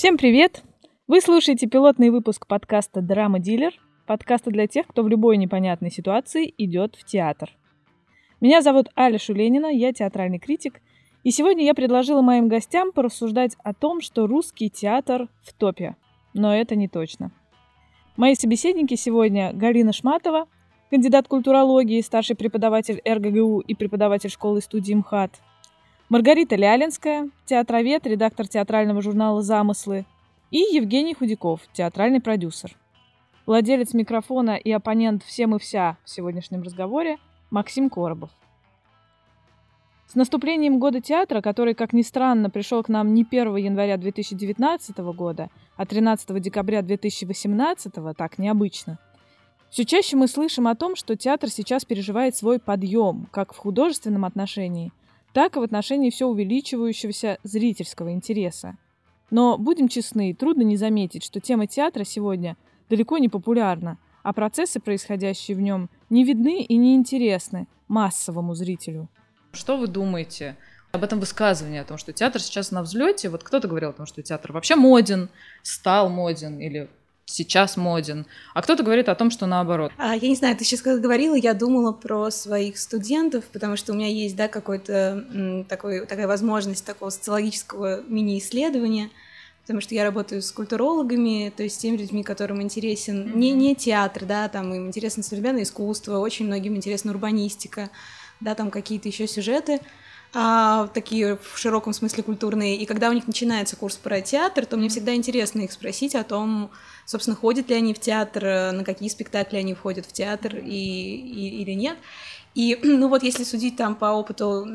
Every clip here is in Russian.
Всем привет! Вы слушаете пилотный выпуск подкаста «Драма Дилер», подкаста для тех, кто в любой непонятной ситуации идет в театр. Меня зовут Аля Шуленина, я театральный критик, и сегодня я предложила моим гостям порассуждать о том, что русский театр в топе. Но это не точно. Мои собеседники сегодня Галина Шматова, кандидат культурологии, старший преподаватель РГГУ и преподаватель школы студии МХАТ, Маргарита Лялинская, театровед, редактор театрального журнала «Замыслы», и Евгений Худяков, театральный продюсер. Владелец микрофона и оппонент всем и вся в сегодняшнем разговоре Максим Коробов. С наступлением года театра, который, как ни странно, пришел к нам не 1 января 2019 года, а 13 декабря 2018, так необычно, все чаще мы слышим о том, что театр сейчас переживает свой подъем, как в художественном отношении, так и в отношении все увеличивающегося зрительского интереса. Но, будем честны, трудно не заметить, что тема театра сегодня далеко не популярна, а процессы, происходящие в нем, не видны и не интересны массовому зрителю. Что вы думаете об этом высказывании, о том, что театр сейчас на взлете? Вот кто-то говорил о том, что театр вообще моден, стал моден или сейчас моден, а кто-то говорит о том, что наоборот. А, я не знаю, ты сейчас когда говорила, я думала про своих студентов, потому что у меня есть, да, какой-то такой, такая возможность такого социологического мини-исследования, потому что я работаю с культурологами, то есть с теми людьми, которым интересен mm-hmm. не, не театр, да, там им интересно современное искусство, очень многим интересна урбанистика, да, там какие-то еще сюжеты, а, такие в широком смысле культурные. И когда у них начинается курс про театр, то мне всегда интересно их спросить о том, собственно, ходят ли они в театр, на какие спектакли они входят в театр и, и, или нет. И, ну вот, если судить там по опыту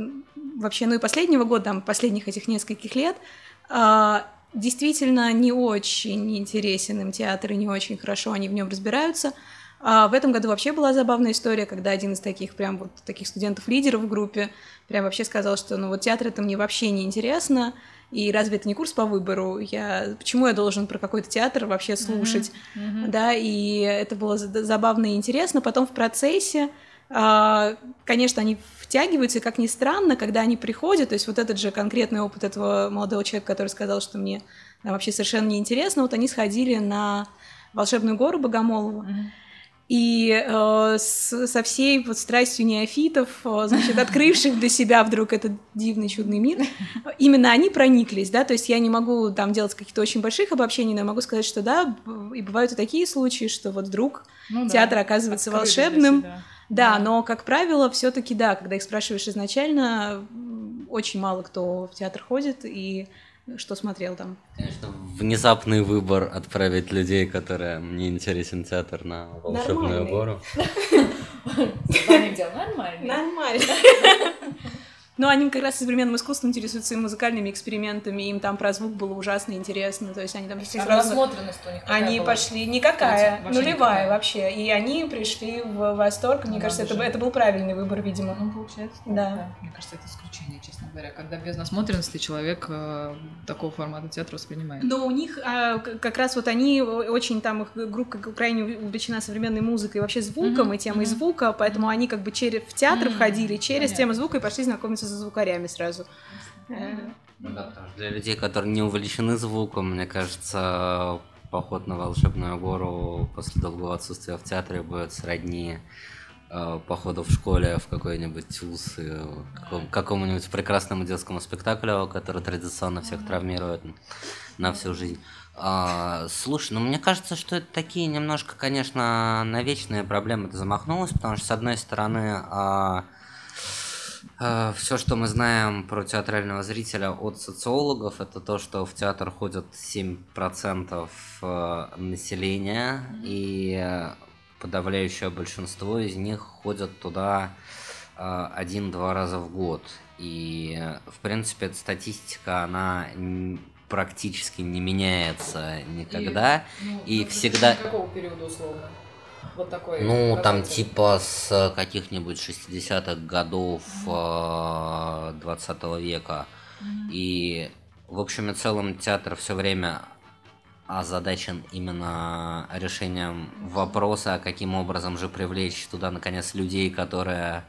вообще, ну и последнего года, там, последних этих нескольких лет, а, действительно не очень интересен им театр и не очень хорошо они в нем разбираются. А в этом году вообще была забавная история, когда один из таких прям вот таких студентов-лидеров в группе прям вообще сказал, что ну вот театр это мне вообще не интересно, и разве это не курс по выбору? Я почему я должен про какой-то театр вообще слушать, mm-hmm. Mm-hmm. да? И это было забавно и интересно. Потом в процессе, а, конечно, они втягиваются, и как ни странно, когда они приходят, то есть вот этот же конкретный опыт этого молодого человека, который сказал, что мне вообще совершенно неинтересно, вот они сходили на волшебную гору Богомолову. Mm-hmm. И э, с, со всей вот страстью неофитов, э, значит, открывших для себя вдруг этот дивный чудный мир, именно они прониклись, да, то есть я не могу там делать каких-то очень больших обобщений, но я могу сказать, что да, и бывают и такие случаи, что вот вдруг ну, театр да, оказывается волшебным, да, да, но как правило все-таки да, когда их спрашиваешь изначально, очень мало кто в театр ходит и что смотрел там? Конечно, внезапный выбор отправить людей, которые мне интересен театр на волшебную гору. Нормально. Нормально. Но они как раз современным искусством интересуются и музыкальными экспериментами, им там про звук было ужасно интересно, то есть они там все сразу... насмотренность у них Они была? пошли... Никакая, вообще нулевая никакая. вообще. И они пришли в восторг, мне ну, кажется, это, это был правильный выбор, видимо. Ну, получается. Да. да. Мне кажется, это исключение, честно говоря, когда без насмотренности человек э, такого формата театра воспринимает. Но у них э, как раз вот они очень там, их группа крайне увлечена современной музыкой, вообще звуком mm-hmm. и темой mm-hmm. звука, поэтому они как бы через, в театр mm-hmm. входили через Понятно. тему звука и пошли знакомиться за звукарями сразу. Ну да, потому что для людей, которые не увлечены звуком, мне кажется, поход на волшебную гору после долгого отсутствия в театре будет сродни э, походу в школе в какой-нибудь ТУЗ и каком, какому-нибудь прекрасному детскому спектаклю, который традиционно всех травмирует на всю жизнь. А, слушай, ну мне кажется, что это такие немножко, конечно, на вечные проблемы ты замахнулась, потому что, с одной стороны, а, Э, Все, что мы знаем про театрального зрителя от социологов, это то, что в театр ходят 7% э, населения, и подавляющее большинство из них ходят туда э, один-два раза в год. И, в принципе, эта статистика, она практически не меняется никогда. И, ну, и всегда... Какого периода условно? Вот такой. Ну, там типа с каких-нибудь 60-х годов mm 20 века. mm И, в общем и целом, театр все время озадачен именно решением вопроса, каким образом же привлечь туда, наконец, людей, которые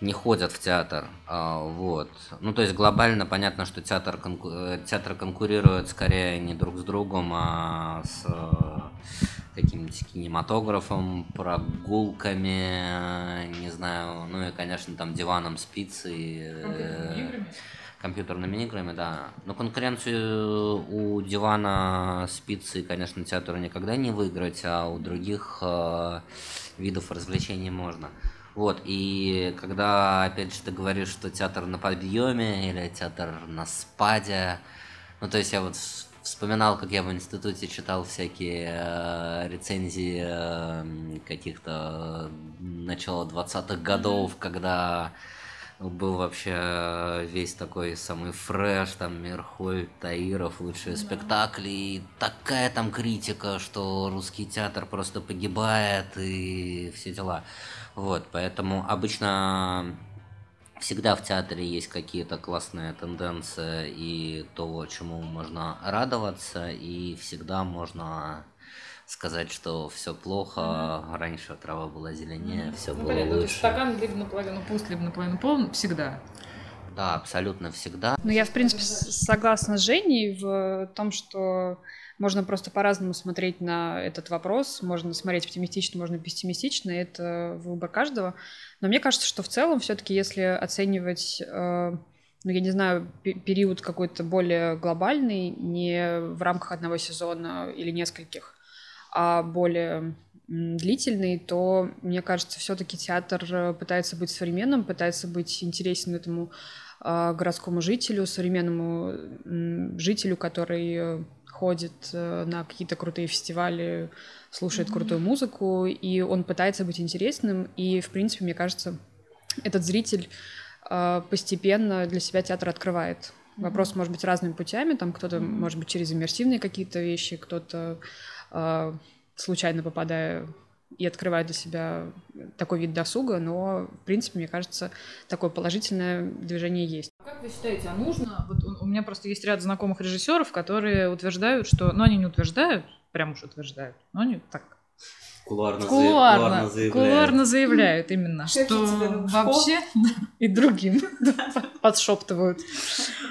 не ходят в театр. А, вот. Ну, то есть глобально понятно, что театр, конку... Э, театр конкурирует скорее не друг с другом, а с каким-нибудь кинематографом, прогулками, не знаю, ну и, конечно, там диваном с пиццей. Компьютерными компьютерными играми, да. Но конкуренцию у дивана с пиццей, конечно, театру никогда не выиграть, а у других э, видов развлечений можно. Вот, и когда, опять же, ты говоришь, что театр на подъеме или театр на спаде, ну, то есть я вот вспоминал, как я в институте читал всякие э, рецензии э, каких-то начала 20-х годов, когда был вообще весь такой самый фреш, там Мирхольд, Таиров, лучшие да. спектакли, и такая там критика, что русский театр просто погибает и все дела. Вот, поэтому обычно всегда в театре есть какие-то классные тенденции и то, чему можно радоваться, и всегда можно сказать, что все плохо, mm-hmm. раньше трава была зеленее, mm-hmm. все ну, было понятно, лучше. Стакан либо наполовину пуст, либо наполовину полон, всегда. Да, абсолютно всегда. Ну, я, в принципе, согласна с Женей в том, что можно просто по-разному смотреть на этот вопрос. Можно смотреть оптимистично, можно пессимистично. Это выбор каждого. Но мне кажется, что в целом все-таки, если оценивать, э, ну, я не знаю, период какой-то более глобальный, не в рамках одного сезона или нескольких, а более длительный, то, мне кажется, все-таки театр э, пытается быть современным, пытается быть интересен этому э, городскому жителю, современному жителю, который ходит на какие-то крутые фестивали, слушает mm-hmm. крутую музыку, и он пытается быть интересным, и, в принципе, мне кажется, этот зритель постепенно для себя театр открывает. Вопрос может быть разными путями, там кто-то, может быть, через иммерсивные какие-то вещи, кто-то а, случайно попадая и открывая для себя такой вид досуга, но, в принципе, мне кажется, такое положительное движение есть. Вы считаете, а нужно? Вот у меня просто есть ряд знакомых режиссеров, которые утверждают, что, ну, они не утверждают, прям уж утверждают, но они так Кулуарно, кулуарно, заявляют. кулуарно заявляют именно, что вообще и другим подшептывают.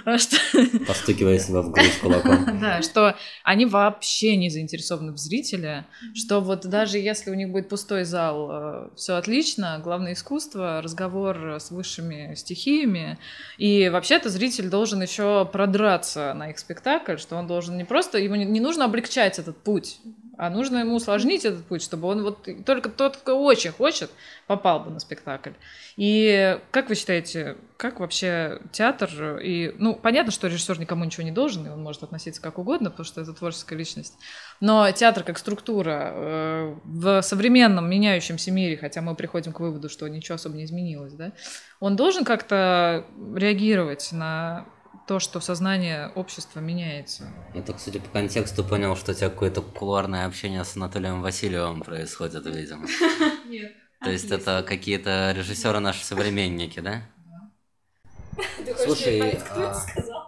Постукивая себя в грудь кулаком. Да, что они вообще не заинтересованы в зрителе, что вот даже если у них будет пустой зал, э, все отлично, главное искусство, разговор с высшими стихиями, и вообще-то зритель должен еще продраться на их спектакль, что он должен не просто, ему не нужно облегчать этот путь, а нужно ему усложнить этот путь, чтобы он вот только тот, кто очень хочет, попал бы на спектакль. И как вы считаете, как вообще театр и ну понятно, что режиссер никому ничего не должен, и он может относиться как угодно, потому что это творческая личность. Но театр как структура э, в современном меняющемся мире, хотя мы приходим к выводу, что ничего особо не изменилось, да, он должен как-то реагировать на то, что сознание общества меняется. Я так, судя по контексту, понял, что у тебя какое-то кулуарное общение с Анатолием Васильевым происходит, видимо. Нет. То есть это какие-то режиссеры наши современники, да? Слушай, а...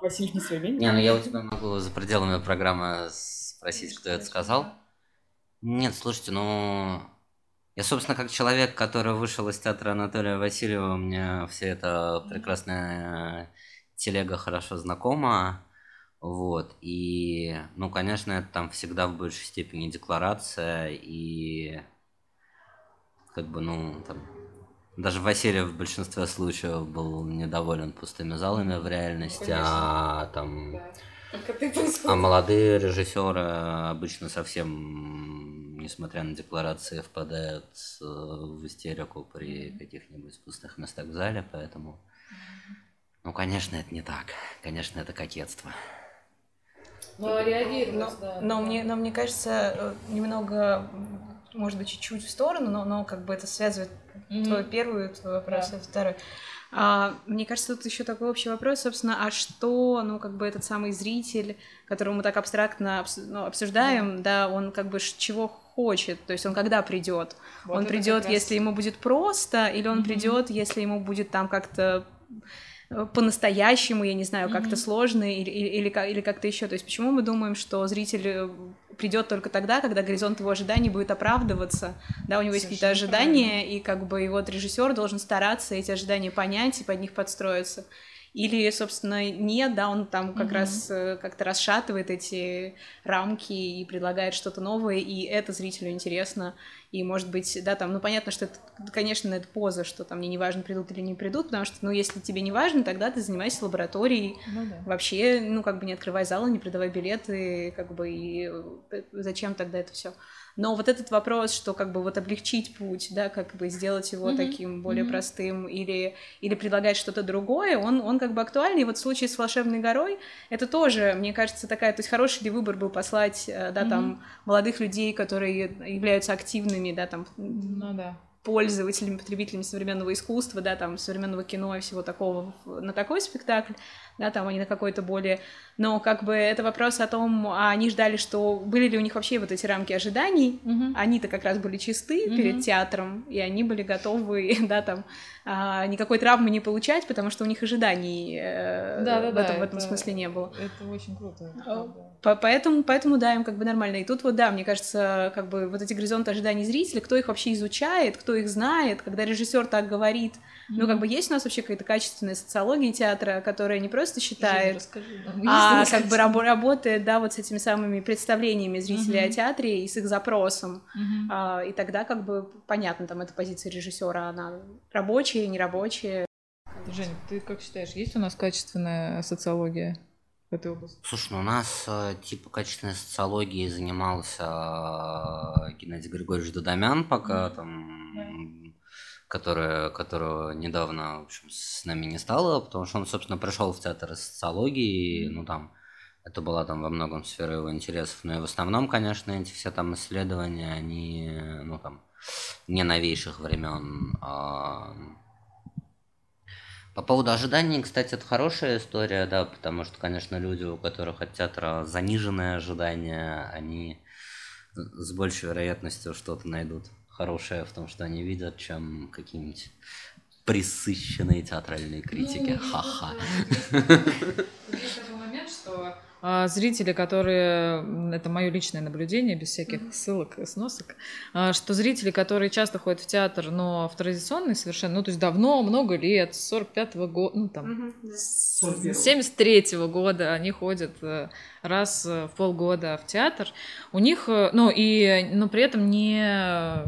Василий не современник? Не, ну я у тебя могу за пределами программы спросить, кто это сказал. Нет, слушайте, ну... Я, собственно, как человек, который вышел из театра Анатолия Васильева, мне все это прекрасное телега хорошо знакома, вот, и, ну, конечно, это там всегда в большей степени декларация, и, как бы, ну, там, даже Васильев в большинстве случаев был недоволен пустыми залами в реальности, ну, а там... Да. А молодые режиссеры обычно совсем, несмотря на декларации, впадают в истерику при каких-нибудь пустых местах в зале, поэтому ну, конечно, это не так. Конечно, это кокетство. Ну, а реагировать, но, да. Но мне, но мне кажется, э, немного, может быть, чуть-чуть в сторону, но, но как бы это связывает mm-hmm. твой первый твой вопрос да. и второй. А, мне кажется, тут еще такой общий вопрос, собственно, а что, ну, как бы этот самый зритель, которого мы так абстрактно ну, обсуждаем, да. да, он как бы чего хочет, то есть он когда придет? Вот он придет, если ему будет просто, или он mm-hmm. придет, если ему будет там как-то по-настоящему, я не знаю, как-то mm-hmm. сложно или, или, или, или как-то еще. То есть почему мы думаем, что зритель э, придет только тогда, когда горизонт его ожиданий будет оправдываться, да, у него есть какие-то ожидания, правильно. и как бы и вот режиссер должен стараться эти ожидания понять и под них подстроиться. Или, собственно, нет, да, он там как mm-hmm. раз э, как-то расшатывает эти рамки и предлагает что-то новое, и это зрителю интересно. И, может быть, да, там, ну, понятно, что это, конечно, это поза, что там мне не важно, придут или не придут, потому что, ну, если тебе не важно, тогда ты занимайся лабораторией. Ну, да. Вообще, ну, как бы не открывай залы, не продавай билеты, как бы, и э, зачем тогда это все? Но вот этот вопрос, что как бы вот облегчить путь, да, как бы сделать его mm-hmm. таким более mm-hmm. простым или, или предлагать что-то другое, он, он как бы актуальный. И вот в случае с «Волшебной горой» это тоже, мне кажется, такая... То есть хороший ли выбор был послать, э, да, mm-hmm. там, молодых людей, которые являются активными, да, там... Ну да пользователями, потребителями современного искусства, да, там, современного кино и всего такого на такой спектакль, да, там, они на какой-то более... Но как бы это вопрос о том, а они ждали, что были ли у них вообще вот эти рамки ожиданий, mm-hmm. они-то как раз были чисты mm-hmm. перед театром, и они были готовы, да, там, а, никакой травмы не получать, потому что у них ожиданий э, да, да, в, этом, в этом это, смысле не было. Это очень круто. По поэтому, поэтому, да, им как бы нормально. И тут вот, да, мне кажется, как бы вот эти горизонты ожиданий зрителя, кто их вообще изучает, кто их знает, когда режиссер так говорит, Mm-hmm. Ну, как бы есть у нас вообще какая-то качественная социология театра, которая не просто считает, расскажи, а как бы раб- работает, да, вот с этими самыми представлениями зрителей mm-hmm. о театре и с их запросом. Mm-hmm. А, и тогда как бы понятно, там, эта позиция режиссера, она рабочая, нерабочая. Женя, ты как считаешь, есть у нас качественная социология? в этой области? Слушай, ну у нас э, типа качественной социологией занимался э, Геннадий Григорьевич Дудамян, пока mm-hmm. там которая, которого недавно, в общем, с нами не стало, потому что он, собственно, пришел в театр социологии, ну, там, это была там во многом сфера его интересов, но и в основном, конечно, эти все там исследования, они, ну, там, не новейших времен. А... По поводу ожиданий, кстати, это хорошая история, да, потому что, конечно, люди, у которых от театра заниженные ожидания, они с большей вероятностью что-то найдут хорошее в том, что они видят, чем какие-нибудь присыщенные театральные критики. Ну, Ха-ха. Есть такой момент, что а, зрители, которые, это мое личное наблюдение, без всяких ссылок и сносок, а, что зрители, которые часто ходят в театр, но в традиционный совершенно, ну, то есть давно, много лет, с 45-го года, ну, там, с 73-го года они ходят э, раз в полгода в театр, у них, э, ну, и, но при этом не э,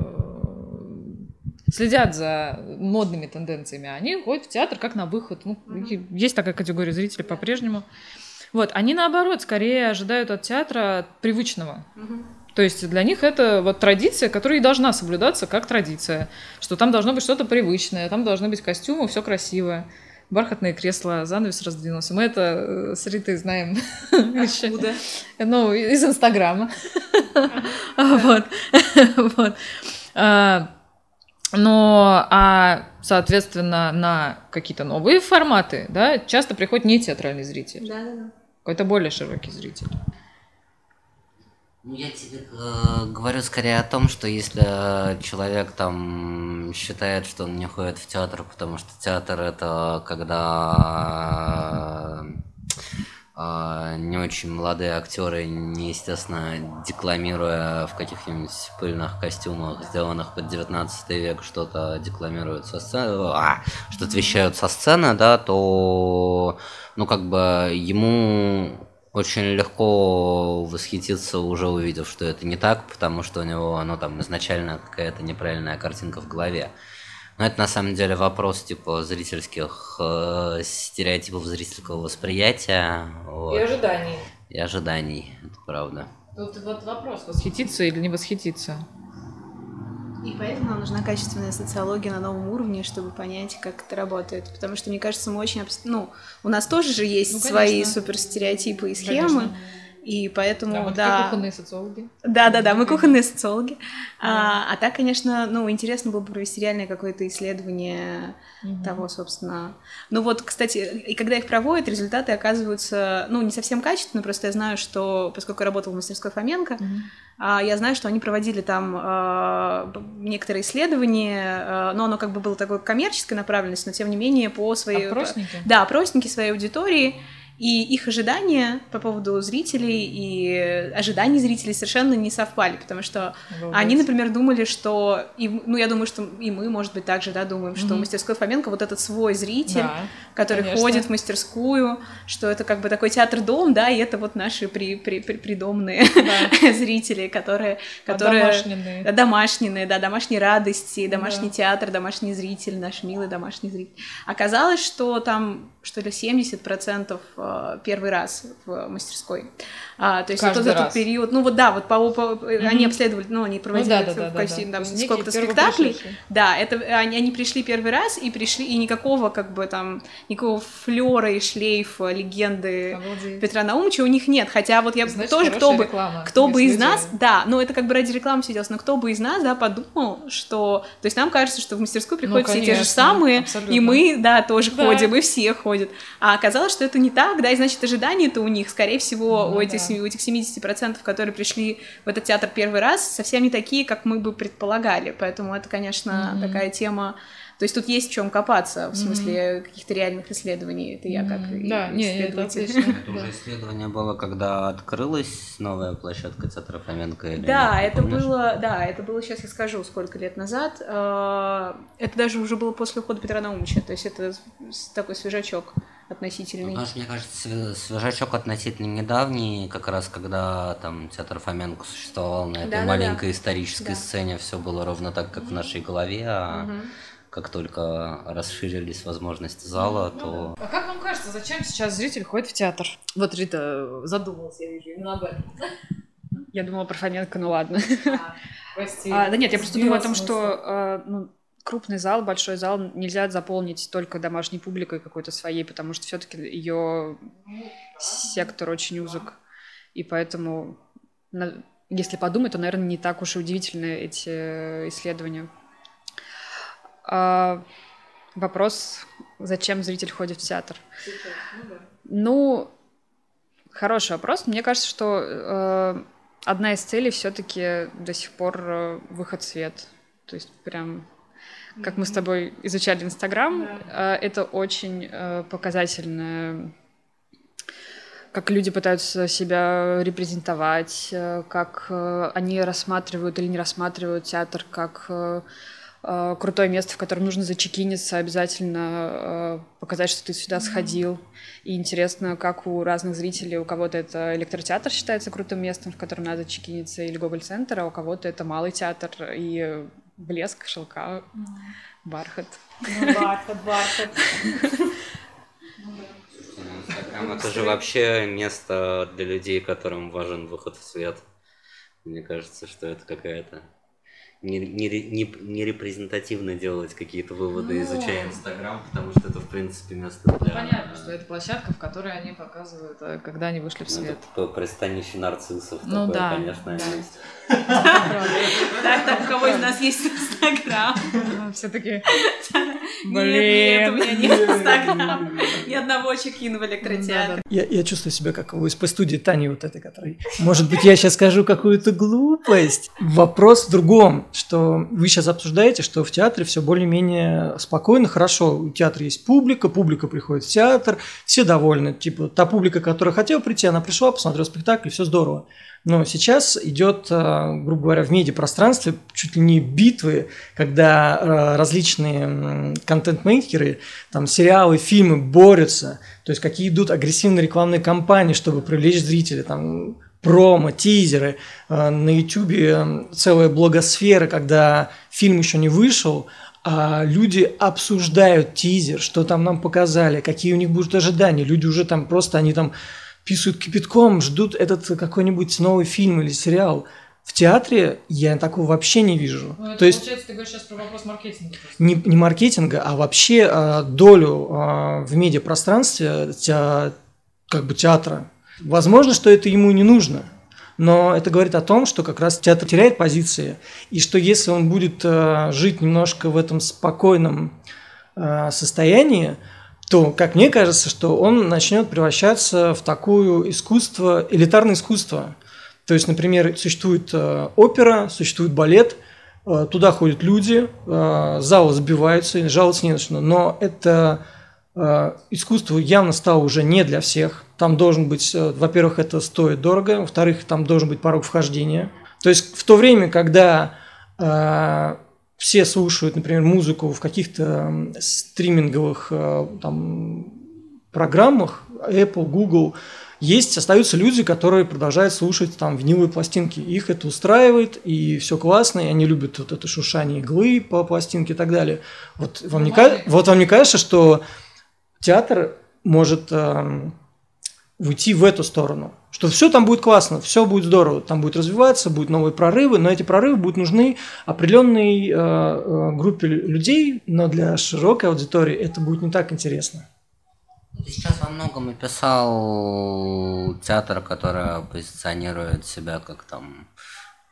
следят за модными тенденциями, они ходят в театр как на выход. Ну, mm-hmm. Есть такая категория зрителей по-прежнему. Вот, они наоборот скорее ожидают от театра привычного. То есть для них это вот традиция, которая и должна соблюдаться как традиция, что там должно быть что-то привычное, там должны быть костюмы, все красивое бархатные кресла, занавес раздвинулся. Мы это э, с Ритой знаем. Откуда? Ну, из Инстаграма. Вот. Вот. А, но, а, соответственно, на какие-то новые форматы, да, часто приходит не театральный зритель. Да, да, да. Какой-то более широкий зритель. Ну, я тебе э, говорю скорее о том, что если человек там считает, что он не ходит в театр, потому что театр это когда э, не очень молодые актеры, неестественно, декламируя в каких-нибудь пыльных костюмах, сделанных под 19 век, что-то декламируют со сцены, а, что-то вещают со сцены, да, то, ну, как бы ему очень легко восхититься, уже увидев, что это не так, потому что у него, ну, там, изначально какая-то неправильная картинка в голове. Но это на самом деле вопрос типа зрительских э, стереотипов зрительского восприятия. Вот. И ожиданий. И ожиданий, это правда. Тут вот вопрос, восхититься или не восхититься. И поэтому нам нужна качественная социология на новом уровне, чтобы понять, как это работает. Потому что, мне кажется, мы очень... Ну, у нас тоже же есть ну, свои суперстереотипы и схемы. Конечно. И поэтому, Да, мы да. кухонные социологи. Да, да, да, мы кухонные социологи. А, а так, конечно, ну, интересно было бы провести реальное какое-то исследование Мгм. того, собственно. Ну вот, кстати, и когда их проводят, результаты оказываются, ну, не совсем качественные, просто я знаю, что, поскольку я работала в мастерской Фоменко, а, я знаю, что они проводили там б- некоторые исследования, а, но оно как бы было такой коммерческой направленности, но тем не менее по своей... Опросники? Да, опросники своей аудитории, и их ожидания по поводу зрителей и ожиданий зрителей совершенно не совпали, потому что Обалдеть. они, например, думали, что, и, ну, я думаю, что и мы, может быть, также, да, думаем, что в мастерской Фоменко вот этот свой зритель, Да. который конечно. ходит в мастерскую, что это как бы такой театр-дом, да, и это вот наши при, при, при- придомные Да. зрители, которые, которые Одомашненные. домашние, да, домашние радости, домашний Да. театр, домашний зритель, наш милый домашний зритель. Оказалось, что там, что ли, 70% э, первый раз в мастерской. А, то есть вот Каждый этот раз. период, ну вот да, вот по, по- они обследовали, ну они проводили да, да, в да, да, качестве, да. там сколько-то спектаклей, первопришедшие. да, это они, они пришли первый раз и пришли, и никакого как бы там, никакого флера и шлейфа легенды Обалдеть. Петра Наумовича у них нет, хотя вот я Значит, тоже, кто бы, реклама. кто бы из нас, да, ну это как бы ради рекламы все делалось, но кто бы из нас, да, подумал, что, то есть нам кажется, что в мастерскую приходят все те же Ну, конечно, самые, абсолютно. и мы, да, тоже Да. ходим, и все ходят, а оказалось, что это не так, да, и значит ожидания-то у них, скорее всего, Ну у этих, да. у этих 70%, которые пришли в этот театр первый раз, совсем не такие, как мы бы предполагали, поэтому это, конечно, Мгм. такая тема, то есть тут есть в чем копаться, в смысле каких-то реальных исследований, это я как Мгм. Да, не, это отлично. Это уже исследование было, когда открылась новая площадка театра Фоменко? или Да, нет? это Помнишь? было, да, это было, сейчас я скажу, сколько лет назад. Э, Это даже уже было после ухода Петра Наумовича, то есть это такой свежачок Ну, относительный. что, мне кажется, све- свежачок относительно недавний, как раз когда там театр Фоменко существовал на этой Да-да-да. маленькой исторической Да. сцене, все было ровно так, как в нашей голове, а Мгм. Как только расширились возможности зала, Ну то А как вам кажется, зачем сейчас зритель ходит в театр? Вот Рита задумалась, я вижу, именно об этом. Я думала про Фоменко, ну ладно. Прости. А, да нет, я просто думаю о том, что э, ну, крупный зал, большой зал нельзя заполнить только домашней публикой какой-то своей, потому что все-таки ее сектор очень узок. И поэтому, если подумать, то, наверное, не так уж и удивительны эти э, исследования. А, вопрос, зачем зритель ходит в театр? Ну, хороший вопрос. Мне кажется, что э, одна из целей все-таки до сих пор э, выход в свет. То есть прям, как мы с тобой изучали Инстаграм, э, это очень э, показательно, как люди пытаются себя репрезентовать, э, как они рассматривают или не рассматривают театр как э, крутое место, в котором нужно зачекиниться, обязательно э, показать, что ты сюда сходил. И интересно, как у разных зрителей, у кого-то это электротеатр считается крутым местом, в котором надо чекиниться, или Гоголь-центр, а у кого-то это малый театр и блеск, шелка, бархат. Ну, бархат, бархат. Инстаграм это же вообще место для людей, которым важен выход в свет. Мне кажется, что это какая-то не, не, не, не репрезентативно делать какие-то выводы, Ну. изучая Инстаграм, потому что это, в принципе, место для... Понятно, что это площадка, в которой они показывают, э, когда они вышли в Ну, свет. это пристанище нарциссов. Ну такое, да, конечно, да. есть. Так, так, у кого из нас есть Инстаграм? Все таки Нет, нет, у меня нет Инстаграма. Ни одного чекина в электротеатре. Я, я чувствую себя как в СП-студии Тани вот этой, которой... Может быть, я сейчас скажу какую-то глупость. Вопрос в другом, что вы сейчас обсуждаете, что в театре все более-менее спокойно, хорошо. У театра есть публика, публика приходит в театр, все довольны. Типа, та публика, которая хотела прийти, она пришла, посмотрела спектакль, все здорово. Но сейчас идет, э, грубо говоря, в медиапространстве чуть ли не битвы, когда э, различные контент-мейкеры, там сериалы, фильмы борются, то есть какие идут агрессивные рекламные кампании, чтобы привлечь зрителей, там промо, тизеры. Э, На Ютубе целая блогосфера, когда фильм еще не вышел, а люди обсуждают тизер, что там нам показали, какие у них будут ожидания. Люди уже там просто, они там писают кипятком, ждут этот какой-нибудь новый фильм или сериал. В театре я такого вообще не вижу. Ну, это То есть ты говоришь сейчас про вопрос маркетинга. просто. не, не маркетинга, а вообще э, долю э, в медиапространстве те- как бы театра. Возможно, что это ему не нужно, но это говорит о том, что как раз театр теряет позиции, и что если он будет э, жить немножко в этом спокойном э, состоянии, то, как мне кажется, что он начнет превращаться в такое искусство, элитарное искусство. То есть, например, существует э, опера, существует балет, э, туда ходят люди, э, залы сбиваются, жаловаться не на что, но это искусство явно стало уже не для всех. Там должен быть, э, во-первых, это стоит дорого, во-вторых, там должен быть порог вхождения. То есть в то время, когда э, все слушают, например, музыку в каких-то стриминговых э, там, программах, Apple, Google, есть, остаются люди, которые продолжают слушать там виниловые пластинки. Их это устраивает, и все классно, и они любят вот это шушание иглы по пластинке и так далее. Вот вам, не, вот вам не кажется, что театр может эм, уйти в эту сторону. Что все там будет классно, все будет здорово, там будет развиваться, будут новые прорывы, но эти прорывы будут нужны определенной э, э, группе людей, но для широкой аудитории это будет не так интересно. Сейчас во многом описал театр, который позиционирует себя как там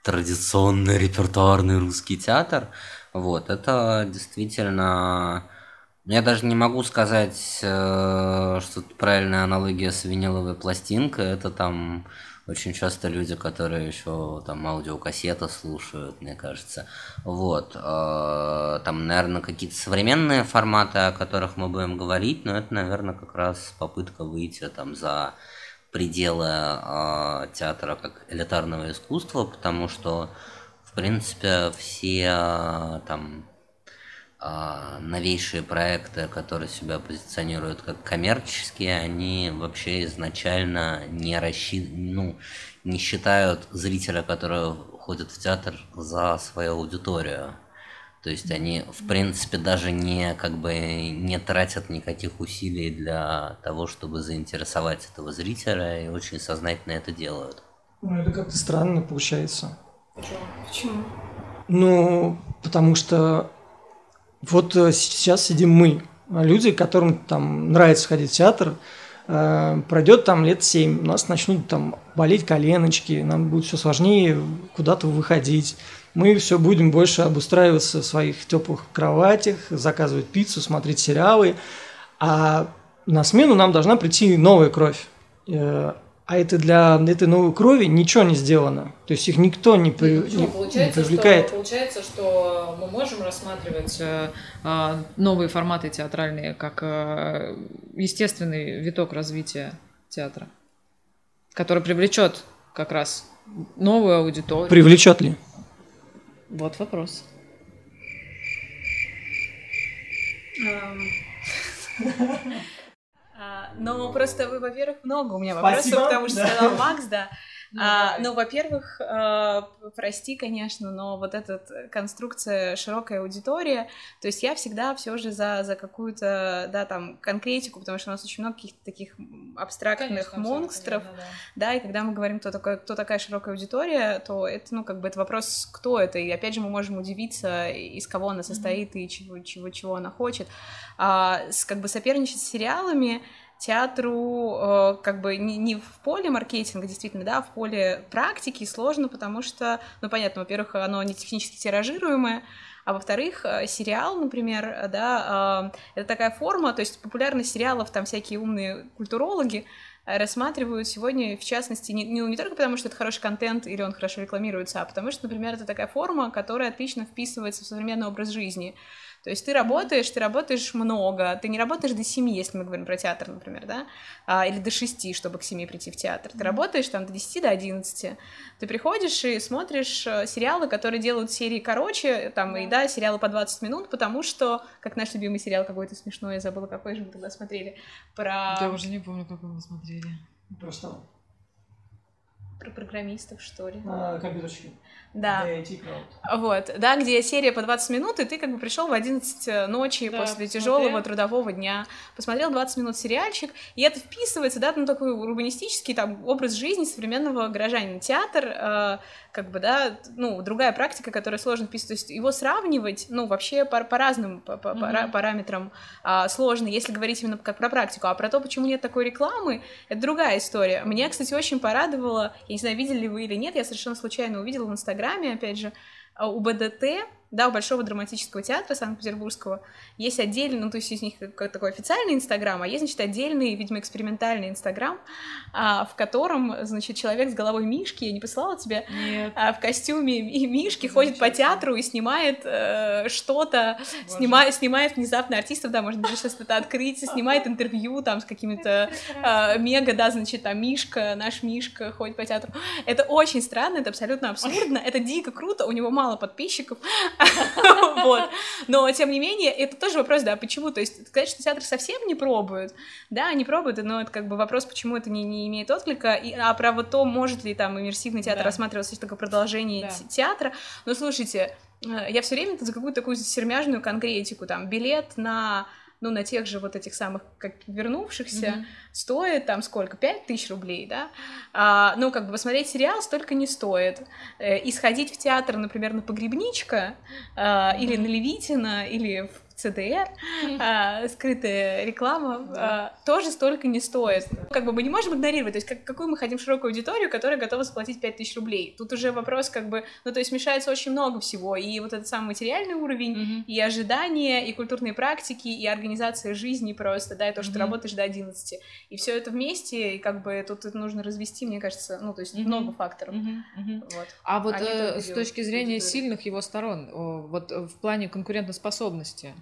традиционный репертуарный русский театр. Вот, это действительно я даже не могу сказать, э, что тут правильная аналогия с виниловой пластинкой. Это там очень часто люди, которые еще там аудиокассеты слушают, мне кажется. Вот. Э, там, наверное, какие-то современные форматы, о которых мы будем говорить, но это, наверное, как раз попытка выйти там за пределы э, театра как элитарного искусства, потому что, в принципе, все там новейшие проекты, которые себя позиционируют как коммерческие, они вообще изначально не рассчит... ну, не считают зрителя, который ходит в театр за свою аудиторию. То есть они, в принципе, даже не как бы не тратят никаких усилий для того, чтобы заинтересовать этого зрителя, и очень сознательно это делают. Ну, это как-то странно получается. Почему? Почему? Ну, потому что вот э, сейчас сидим мы, люди, которым там нравится ходить в театр, э, пройдет там лет семь, у нас начнут там болеть коленочки, нам будет все сложнее куда-то выходить. Мы все будем больше обустраиваться в своих теплых кроватях, заказывать пиццу, смотреть сериалы, а на смену нам должна прийти новая кровь. А это для этой новой крови ничего не сделано. То есть их никто не, при, ну, не, не привлекает. Что, получается, что мы можем рассматривать э, а, новые форматы театральные как э, естественный виток развития театра, который привлечет как раз новую аудиторию. Привлечет ли? Вот вопрос. Ну, просто вы, во-первых, много у меня вопросов, Спасибо. потому что сказал Макс, да. Ну, а, ну, во-первых, э, прости, конечно, но вот эта конструкция широкая аудитория, то есть я всегда все же за, за какую-то, да, там, конкретику, потому что у нас очень много каких-то таких абстрактных конечно, монстров, да, да. да, и когда мы говорим, кто, такой, кто такая широкая аудитория, то это, ну, как бы это вопрос, кто это, и опять же мы можем удивиться, из кого она состоит mm-hmm. и чего, чего, чего она хочет. А, с, как бы соперничать с сериалами, театру э, как бы не, не в поле маркетинга, действительно, да, а в поле практики сложно, потому что, ну, понятно, во-первых, оно не технически тиражируемое, а во-вторых, э, сериал, например, да, э, это такая форма, то есть популярность сериалов, там всякие умные культурологи рассматривают сегодня, в частности, не, не, не только потому, что это хороший контент или он хорошо рекламируется, а потому что, например, это такая форма, которая отлично вписывается в современный образ жизни. То есть ты работаешь, ты работаешь много, ты не работаешь до семи, если мы говорим про театр, например, да, а, или до шести, чтобы к семи прийти в театр. Ты работаешь там до десяти, до одиннадцати. Ты приходишь и смотришь э, сериалы, которые делают серии короче, там, и да, сериалы по 20 минут, потому что, как наш любимый сериал какой-то смешной, я забыла, какой же мы тогда смотрели, про... Я уже не помню, какой мы смотрели. Про что? Про программистов, что ли. А, компьютерщики. Да. Crowd. Вот, да, где серия по 20 минут, и ты как бы пришел в 11 ночи Да, после тяжелого трудового дня, посмотрел 20 минут сериальчик, и это вписывается, да, ну, такой урбанистический там образ жизни современного горожанина. Театр, э, как бы, да, ну, другая практика, которая сложно вписывать, то есть его сравнивать, ну, вообще по, по разным по, по- Мгм. параметрам а, сложно, если говорить именно как про практику, а про то, почему нет такой рекламы, это другая история. Меня, кстати, очень порадовало, я не знаю, видели ли вы или нет, я совершенно случайно увидела в Инстаграме, опять же, а, у БДТ, да, у Большого драматического театра Санкт-Петербургского, есть отдельный, ну, то есть из них как такой официальный Инстаграм, а есть, значит, отдельный, видимо, экспериментальный Инстаграм, а, в котором, значит, человек с головой Мишки, я не посылала тебе, Нет. а, в костюме и Мишки ходит по театру и снимает э, что-то, снимает, снимает внезапно артистов, да, можно даже сейчас это открыть, снимает интервью там с какими-то э, мега, да, значит, там Мишка, наш Мишка ходит по театру. Это очень странно, это абсолютно абсурдно, это дико круто, у него мало подписчиков, вот. Но, тем не менее, это тоже вопрос, да, почему? То есть, сказать, что театр совсем не пробует, да, они пробуют, но это как бы вопрос, почему это не, не имеет отклика, и, а про вот то, может ли там иммерсивный театр Да. рассматриваться такое продолжение Да. те- театра, но слушайте, э, я все время за какую-то такую сермяжную конкретику, там, билет на ну, на тех же вот этих самых как вернувшихся, Мгм. стоит там сколько? Пять тысяч рублей, да? А, ну, как бы посмотреть сериал столько не стоит. Э, и сходить в театр, например, на Погребничка, а, или на Левитина, или в ЦДР, а, скрытая реклама, а, тоже столько не стоит. Как бы мы не можем игнорировать, то есть как- какую мы хотим широкую аудиторию, которая готова заплатить 5000 рублей. Тут уже вопрос как бы, ну то есть мешается очень много всего, и вот этот самый материальный уровень, и ожидания, и культурные практики, и организация жизни просто, да, и то, что ты Мгм. работаешь до 11. И все это вместе, и как бы тут это нужно развести, мне кажется, ну то есть много факторов. Вот. А вот э, с точки зрения сильных его сторон, вот э, в плане конкурентоспособности,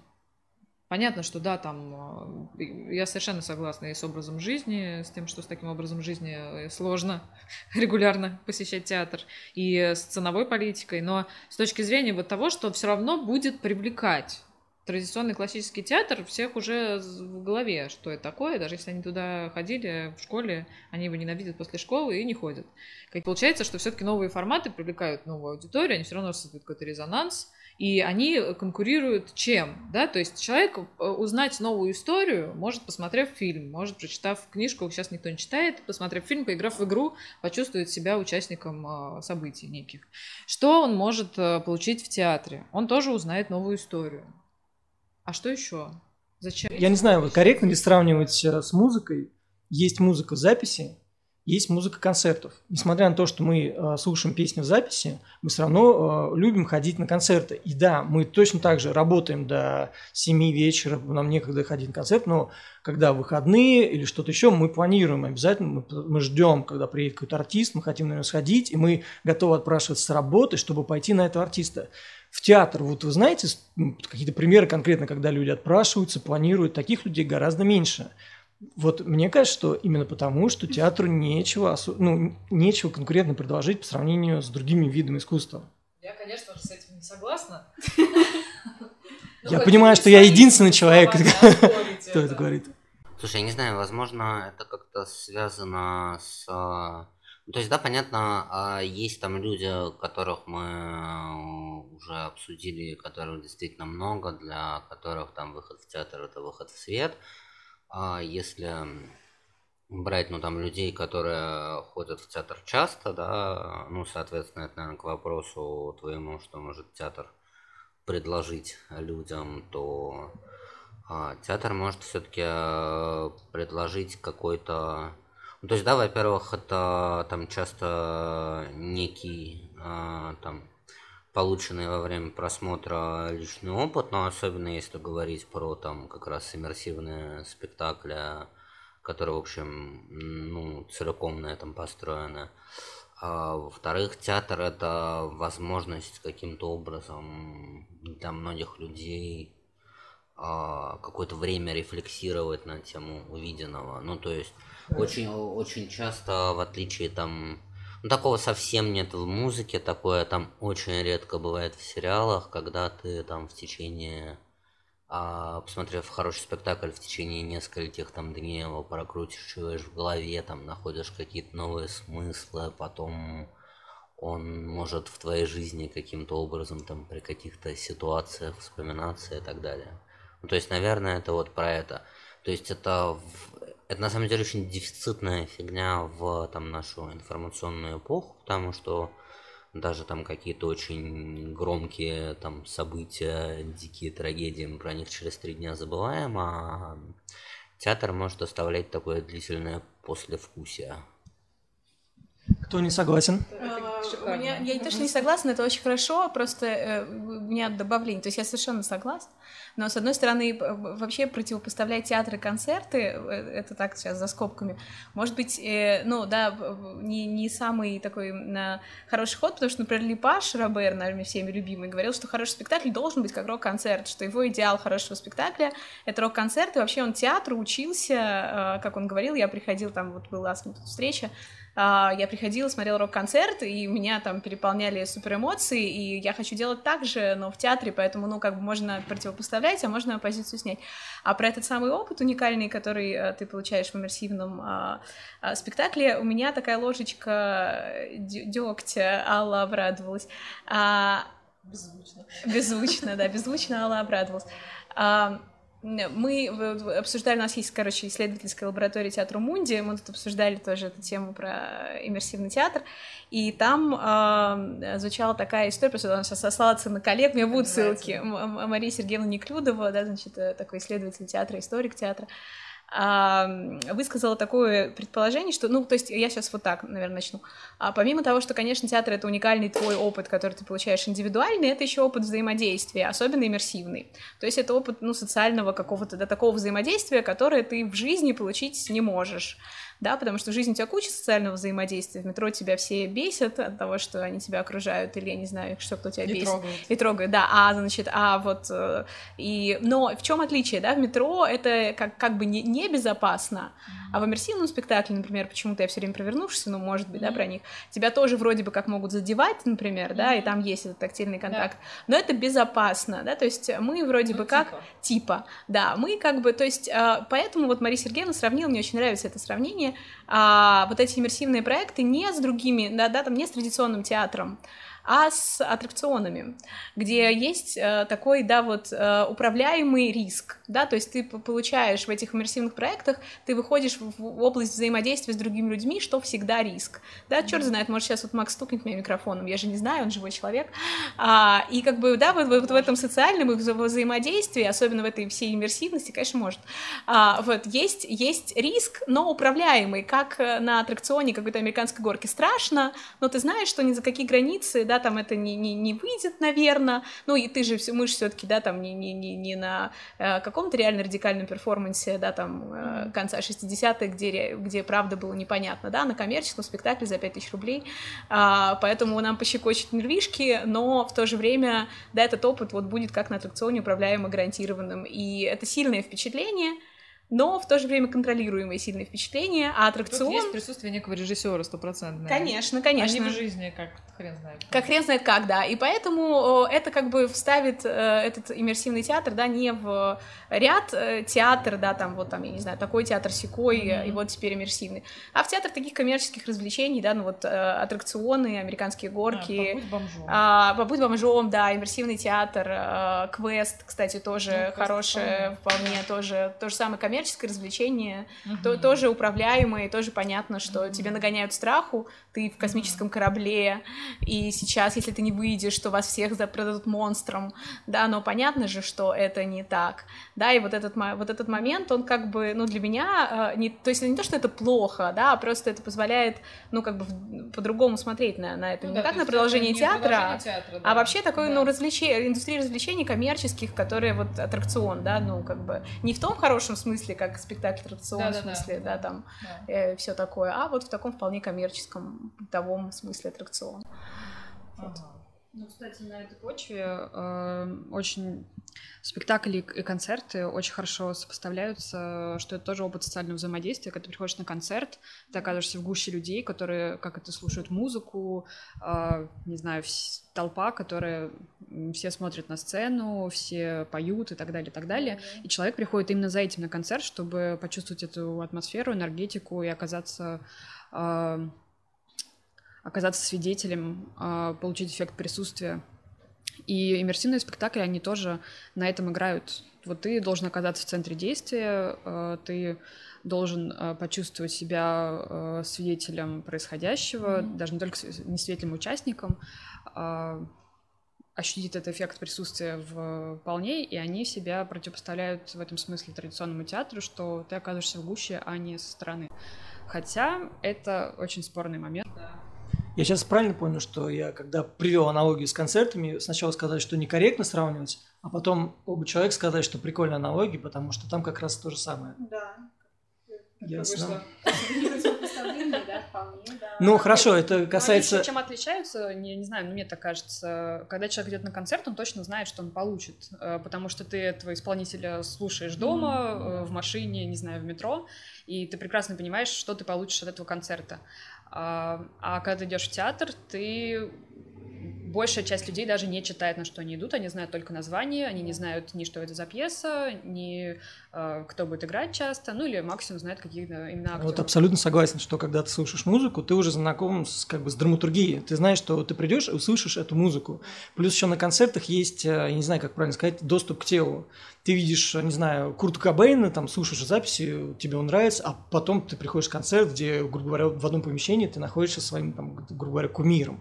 понятно, что да, там э, я совершенно согласна и с образом жизни, с тем, что с таким образом жизни э, сложно регулярно посещать театр, и с ценовой политикой, но с точки зрения вот того, что все равно будет привлекать традиционный классический театр всех уже в голове, что это такое, даже если они туда ходили в школе, они его ненавидят после школы и не ходят. Как получается, что все-таки новые форматы привлекают новую аудиторию, они все равно создают какой-то резонанс, и они конкурируют чем, да, то есть человек э, узнать новую историю может, посмотрев фильм, может, прочитав книжку, сейчас никто не читает, посмотрев фильм, поиграв в игру, почувствует себя участником э, событий неких. Что он может э, получить в театре? Он тоже узнает новую историю. А что еще? Зачем? Я не знаю, корректно ли сравнивать э, с музыкой. Есть музыка записи, есть музыка концертов. Несмотря на то, что мы э, слушаем песни в записи, мы все равно э, любим ходить на концерты. И да, мы точно так же работаем до 7 вечера, нам некогда ходить на концерт, но когда выходные или что-то еще, мы планируем обязательно, мы, мы ждем, когда приедет какой-то артист, мы хотим на него сходить, и мы готовы отпрашиваться с работы, чтобы пойти на этого артиста. В театр, вот вы знаете какие-то примеры конкретно, когда люди отпрашиваются, планируют, таких людей гораздо меньше. Вот мне кажется, что именно потому, что театру нечего, ну, нечего конкурентно предложить по сравнению с другими видами искусства. Я, конечно же, с этим не согласна. Я понимаю, что я единственный человек, кто это говорит. Слушай, я не знаю, возможно, это как-то связано с... а, ну, То есть, да, понятно, а, есть там люди, которых мы э, уже обсудили, которых действительно много, для которых там выход в театр – это выход в свет. А если брать, ну, там, людей, которые ходят в театр часто, да, ну, соответственно, это, наверное, к вопросу твоему, что может театр предложить людям, то а, театр может все-таки предложить какой-то... Ну, то есть, да, во-первых, это там часто некий а, там полученный во время просмотра личный опыт, но особенно если говорить про там как раз иммерсивные спектакли, которые, в общем, ну, целиком на этом построены. А, во-вторых, театр это возможность каким-то образом для многих людей а, какое-то время рефлексировать на тему увиденного. Ну, то есть, очень, очень часто, в отличие там, ну, такого совсем нет в музыке, такое там очень редко бывает в сериалах, когда ты там в течение, а, посмотрев хороший спектакль, в течение нескольких там дней его прокручиваешь в голове, там находишь какие-то новые смыслы, потом он может в твоей жизни каким-то образом там при каких-то ситуациях вспоминаться и так далее. Ну, то есть, наверное, это вот про это. То есть это, это на самом деле очень дефицитная фигня в там, нашу информационную эпоху, потому что даже там какие-то очень громкие там события, дикие трагедии, мы про них через три дня забываем, а театр может оставлять такое длительное послевкусие. Кто не согласен? У меня, я что не согласна, это очень хорошо, просто э, у меня добавление. То есть я совершенно согласна. Но, с одной стороны, вообще противопоставлять театры и концерты, э, это так сейчас за скобками, может быть, э, ну, да, не, не самый такой на хороший ход, потому что, например, Липаш Робер, наверное, всеми любимый, говорил, что хороший спектакль должен быть как рок-концерт, что его идеал хорошего спектакля — это рок-концерт, и вообще он театру учился, как он говорил, я приходил, там вот была встреча, а, я приходила, смотрела рок-концерт, и меня там переполняли супер эмоции, и я хочу делать так же, но в театре, поэтому, ну, как бы можно противопоставлять, а можно позицию снять. А про этот самый опыт уникальный, который э, ты получаешь в иммерсивном а, а, спектакле, у меня такая ложечка дегтя, Алла обрадовалась. А, беззвучно. Беззвучно, да, беззвучно Алла обрадовалась. Мы обсуждали, у нас есть, короче, исследовательская лаборатория театра Мунди, мы тут обсуждали тоже эту тему про иммерсивный театр, и там э, звучала такая история, просто она сейчас сослаться на коллег, у меня будут ссылки, Мария Сергеевна Неклюдова, да, значит, э, такой исследователь театра, историк театра, высказала такое предположение, что, ну, то есть я сейчас вот так, наверное, начну. А помимо того, что, конечно, театр — это уникальный твой опыт, который ты получаешь индивидуальный, это еще опыт взаимодействия, особенно иммерсивный. То есть это опыт, ну, социального какого-то, да, такого взаимодействия, которое ты в жизни получить не можешь да, потому что в жизни у тебя куча социального взаимодействия, в метро тебя все бесят от того, что они тебя окружают, или я не знаю, что кто тебя и бесит. Трогают. И трогают. да, а, значит, а вот, э, и, но в чем отличие, да, в метро это как, как бы не, небезопасно, а в иммерсивном спектакле, например, почему-то я все время провернувшись, ну, может быть, mm-hmm. да, про них, тебя тоже вроде бы как могут задевать, например, mm-hmm. да, и там есть этот тактильный контакт, yeah. но это безопасно, да, то есть мы вроде ну, бы как, типа. типа, да, мы как бы, то есть, э, поэтому вот Мария Сергеевна сравнила, мне очень нравится это сравнение, а, вот эти иммерсивные проекты не с другими, да, да, там не с традиционным театром, а с аттракционами, где есть э, такой, да, вот э, управляемый риск, да, то есть ты получаешь в этих иммерсивных проектах, ты выходишь в, область взаимодействия с другими людьми, что всегда риск, да, черт знает, может сейчас вот Макс стукнет меня микрофоном, я же не знаю, он живой человек, а, и как бы, да, вот, вот в этом социальном вза взаимодействии, особенно в этой всей иммерсивности, конечно, может, а, вот, есть, есть риск, но управляемый, как на аттракционе какой-то американской горки, страшно, но ты знаешь, что ни за какие границы, да, там это не, не, не выйдет, наверное. Ну, и ты же, мы же все-таки, да, там не, не, не, не на э, каком-то реально радикальном перформансе, да, там э, конца 60-х, где, где правда было непонятно, да, на коммерческом спектакле за 5000 рублей. А, поэтому нам пощекочет нервишки, но в то же время, да, этот опыт вот будет как на аттракционе управляемо гарантированным. И это сильное впечатление, но в то же время контролируемые сильные впечатления, а аттракцион... Тут есть присутствие некого режиссера стопроцентное. Конечно, конечно. А не в жизни, как хрен знает. Как. как хрен знает как, да. И поэтому это как бы вставит э, этот иммерсивный театр, да, не в ряд э, театр, да, там вот там, я не знаю, такой театр секой, mm-hmm. и вот теперь иммерсивный, а в театр таких коммерческих развлечений, да, ну вот аттракционы, американские горки. А, побудь бомжом. А, побудь бомжом, да, иммерсивный театр, квест, кстати, тоже ну, хорошее, вполне, тоже, то же самое коммерческое коммерческое развлечение, uh-huh. то, тоже управляемое, тоже понятно, что uh-huh. тебе нагоняют страху, ты в космическом корабле, и сейчас, если ты не выйдешь, то вас всех запродадут монстром, да, но понятно же, что это не так, да, и вот этот, вот этот момент, он как бы, ну, для меня, э, не, то есть не то, что это плохо, да, а просто это позволяет, ну, как бы по-другому смотреть на, на это, ну, не да, как на продолжение театра, продолжение театра да. а вообще такой, да. ну, развлечение, индустрия развлечений коммерческих, которые вот аттракцион, да, ну, как бы не в том хорошем смысле, смысле, как спектакль аттракцион, да, в смысле, да, да, да там да. Э, все такое, а вот в таком вполне коммерческом, бытовом смысле аттракцион. Вот. Ну, кстати, на этой почве э, очень спектакли и концерты очень хорошо сопоставляются, что это тоже опыт социального взаимодействия, когда ты приходишь на концерт, ты оказываешься в гуще людей, которые, как это, слушают музыку, э, не знаю, толпа, которая все смотрят на сцену, все поют и так далее, и так далее, и человек приходит именно за этим на концерт, чтобы почувствовать эту атмосферу, энергетику и оказаться э, оказаться свидетелем, э, получить эффект присутствия. И иммерсивные спектакли, они тоже на этом играют. Вот ты должен оказаться в центре действия, э, ты должен э, почувствовать себя свидетелем происходящего, mm-hmm. даже не только не свидетелем, участником, а ощутить этот эффект присутствия в полней, и они себя противопоставляют в этом смысле традиционному театру, что ты оказываешься в гуще, а не со стороны. Хотя это очень спорный момент. Я сейчас правильно понял, что я, когда привел аналогию с концертами, сначала сказали, что некорректно сравнивать, а потом оба человека сказали, что прикольная аналогия, потому что там как раз то же самое. Да. Ясно. Ну хорошо, это касается. Ну, чем отличаются, не, не знаю, мне так кажется, когда человек идет на концерт, он точно знает, что он получит, э, потому что ты этого исполнителя слушаешь дома, э, в машине, не знаю, в метро, и ты прекрасно понимаешь, что ты получишь от этого концерта. А, а когда ты идешь в театр, ты большая часть людей даже не читает, на что они идут, они знают только название, они не знают ни что это за пьеса, ни э, кто будет играть часто, ну или максимум знает какие-то имена актеров. Вот абсолютно согласен, что когда ты слушаешь музыку, ты уже знаком с, как бы, с драматургией, ты знаешь, что ты придешь и услышишь эту музыку. Плюс еще на концертах есть, э, я не знаю, как правильно сказать, доступ к телу. Ты видишь, не знаю, Курта Кобейна, там слушаешь записи, тебе он нравится, а потом ты приходишь в концерт, где, грубо говоря, в одном помещении ты находишься своим, там, грубо говоря, кумиром.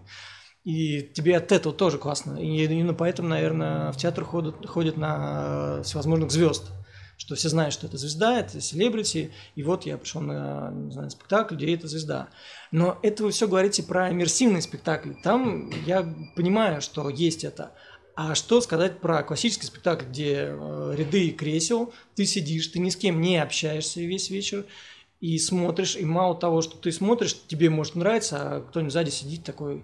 И тебе от этого тоже классно. И именно поэтому, наверное, в театр ходят, ходят на всевозможных звезд. Что все знают, что это звезда, это селебрити, и вот я пришел на не знаю, спектакль, где это звезда. Но это вы все говорите про иммерсивный спектакль. Там я понимаю, что есть это. А что сказать про классический спектакль, где э, ряды кресел, ты сидишь, ты ни с кем не общаешься весь вечер, и смотришь, и мало того, что ты смотришь, тебе может нравиться, а кто-нибудь сзади сидит такой,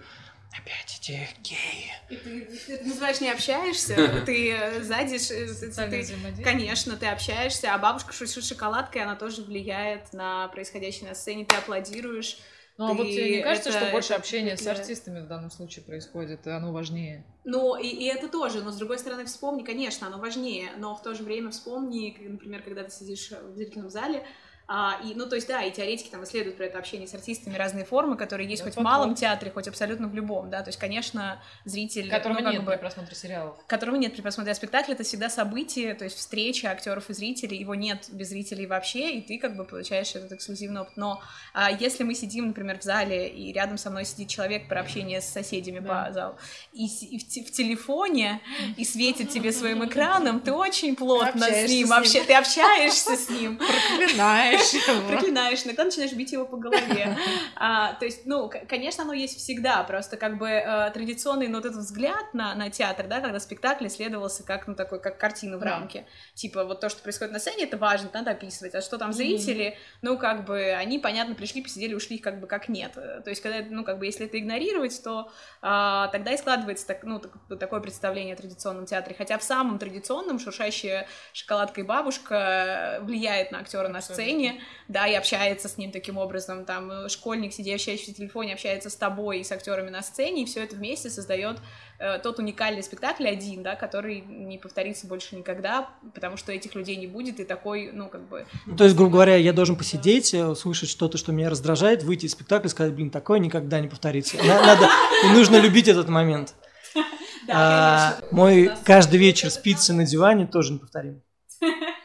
Опять эти геи. И ты, ты, ты называешь, не общаешься, ты э, сзади, ты, конечно, ты общаешься, а бабушка шутит шоколадкой, она тоже влияет на происходящее на сцене, ты аплодируешь. Ну, а вот тебе не кажется, это, что больше это, общения это... с артистами в данном случае происходит, и оно важнее? Ну, и, и это тоже, но с другой стороны, вспомни, конечно, оно важнее, но в то же время вспомни, например, когда ты сидишь в зрительном зале, а, и, ну, то есть, да, и теоретики там исследуют про это общение с артистами, разные формы, которые есть да, хоть в малом театре, хоть абсолютно в любом, да, то есть, конечно, зритель... Которого ну, нет бы, при просмотре сериалов. Которого нет при просмотре спектакля, это всегда событие, то есть встреча актеров и зрителей, его нет без зрителей вообще, и ты как бы получаешь этот эксклюзивный опыт. Но а, если мы сидим, например, в зале, и рядом со мной сидит человек про общение с соседями да. по залу, и, и в, в телефоне, и светит тебе своим экраном, ты очень плотно с ним, вообще, ты общаешься с ним. Проклинаешь его начинаешь, иногда начинаешь бить его по голове. А, то есть, ну, конечно, оно есть всегда, просто как бы э, традиционный, ну, вот этот взгляд на, на театр, да, когда спектакль исследовался как, ну, такой, как картина в да. рамке. Типа, вот то, что происходит на сцене, это важно, надо описывать, а что там зрители, mm-hmm. ну, как бы, они, понятно, пришли, посидели, ушли, как бы, как нет. То есть, когда, ну, как бы, если это игнорировать, то а, тогда и складывается, так, ну, так, такое представление о традиционном театре. Хотя в самом традиционном шуршащая шоколадка и бабушка влияет на актера на сцене, да, и общается с ним таким образом, там, э, школьник, сидящий в телефоне, общается с тобой и с актерами на сцене, и все это вместе создает э, тот уникальный спектакль один, да, который не повторится больше никогда, потому что этих людей не будет, и такой, ну, как бы... Ну, то есть, грубо говоря, я должен посидеть, э, услышать что-то, что меня раздражает, выйти из спектакля и сказать, блин, такое никогда не повторится. Надо, и нужно любить этот момент. Да, а, мой каждый вечер спицы на диване тоже неповторим.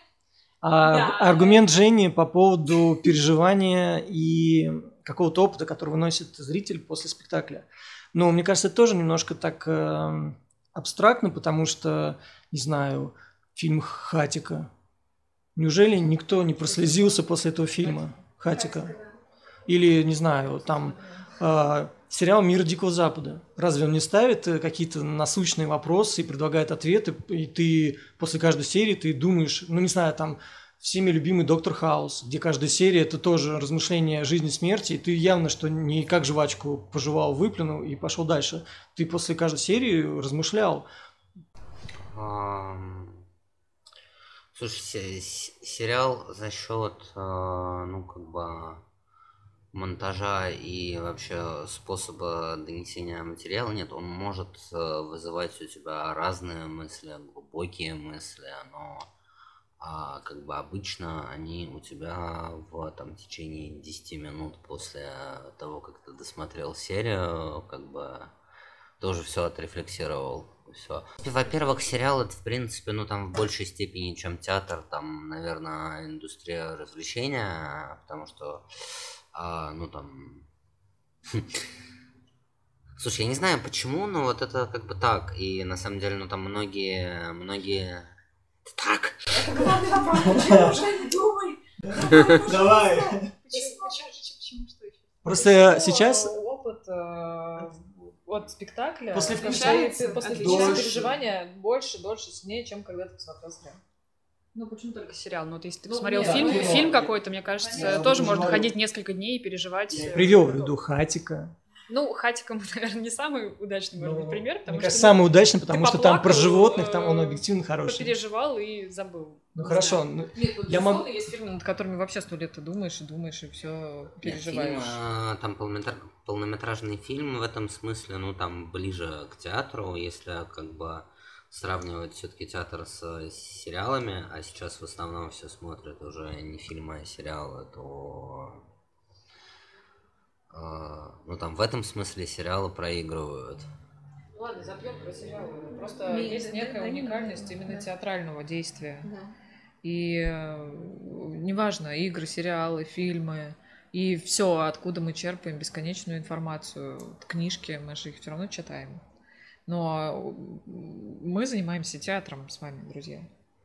А, да, аргумент. Жени по поводу переживания и какого-то опыта, который выносит зритель после спектакля. Ну, мне кажется, это тоже немножко так э, абстрактно, потому что, не знаю, фильм «Хатика». Неужели никто не прослезился после этого фильма «Хатика»? Или, не знаю, там э, сериал «Мир Дикого Запада». Разве он не ставит э, какие-то насущные вопросы и предлагает ответы, и ты после каждой серии ты думаешь, ну, не знаю, там всеми любимый Доктор Хаус, где каждая серия это тоже размышление жизни и смерти, и ты явно, что не как жвачку пожевал, выплюнул и пошел дальше. Ты после каждой серии размышлял. Слушай, сериал за счет, э, ну, как бы монтажа и вообще способа донесения материала нет, он может э, вызывать у тебя разные мысли, глубокие мысли, но А как бы обычно они у тебя в там, течение 10 минут после того, как ты досмотрел серию, как бы тоже все отрефлексировал. Все. Во-первых, сериал это, в принципе, ну там в большей степени, чем театр, там, наверное, индустрия развлечения, потому что, а, ну там, Слушай, я не знаю почему, но вот это как бы так. И на самом деле, ну там многие, многие... Так! Это главный вопрос. Почему уже не думай? Давай. Просто сейчас... Опыт э, от спектакля После фильма после переживания больше, дольше, сильнее, чем когда ты посмотрел сериал. Ну, почему только сериал? Ну, вот если ты Ну, посмотрел нет, фильм, ну, фильм ну, какой-то, мне кажется, Понятно. тоже можно ходить несколько дней и переживать. Я э, привел в виду Хатика. Ну, Хатика, наверное, не самый удачный, может быть, пример, потому Мне что кажется, ну, самый удачный, потому что там про поплакал, животных, там он э, объективно хороший. попереживал и забыл. Ну хорошо, ну, Нет, Я могу- есть фильмы, над которыми вообще сто лет ты думаешь и думаешь, и все переживаешь. Фильм, э, там полнометр- полнометражный фильм в этом смысле, ну там ближе к театру, если как бы сравнивать все-таки театр с э, сериалами, а сейчас в основном все смотрят уже не фильмы, а сериалы, то э, ну там в этом смысле сериалы проигрывают. Ладно, запьем про сериалы. Просто Не, есть некая уникальность именно да. театрального действия. Да. И э, неважно, игры, сериалы, фильмы, и все, откуда мы черпаем бесконечную информацию. Книжки, мы же их все равно читаем. Но мы занимаемся театром с вами, друзья.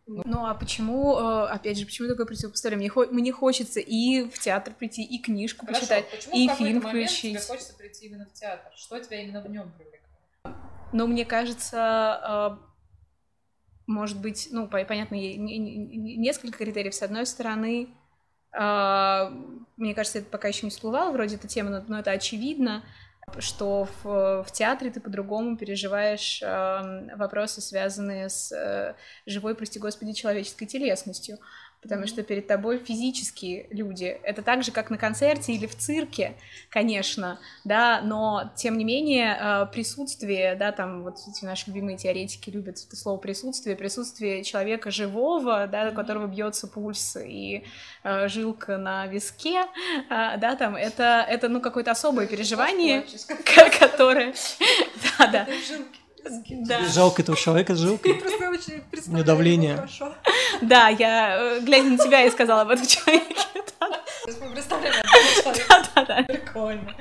Ну а почему, э, опять же, почему такое противопоставление? Мне, мне хочется и в театр прийти, и книжку почитать. почему и фильм момент включить. тебе хочется прийти именно в театр? Что тебя именно в нем привлекает? Но мне кажется, э, может быть, ну, по- понятно, несколько критериев. С одной стороны, э, мне кажется, это пока еще не всплывало, вроде эта тема, но это очевидно, что в, в театре ты по-другому переживаешь э, вопросы, связанные с э, живой, прости господи, человеческой телесностью. Потому что перед тобой физические люди. Это так же, как на концерте или в цирке, конечно, да, но тем не менее э, присутствие, да, там вот эти наши любимые теоретики любят это слово присутствие, присутствие человека живого, да, у которого бьется пульс и э, жилка на виске, э, да, там это, это ну какое-то особое переживание, ко- которое, да, да, да. жалко этого человека, жалко. Просто очень него давление. Да, я, э, глядя на тебя, и сказала об этом человеке. Мы представляем одного человека. Да-да. Прикольно.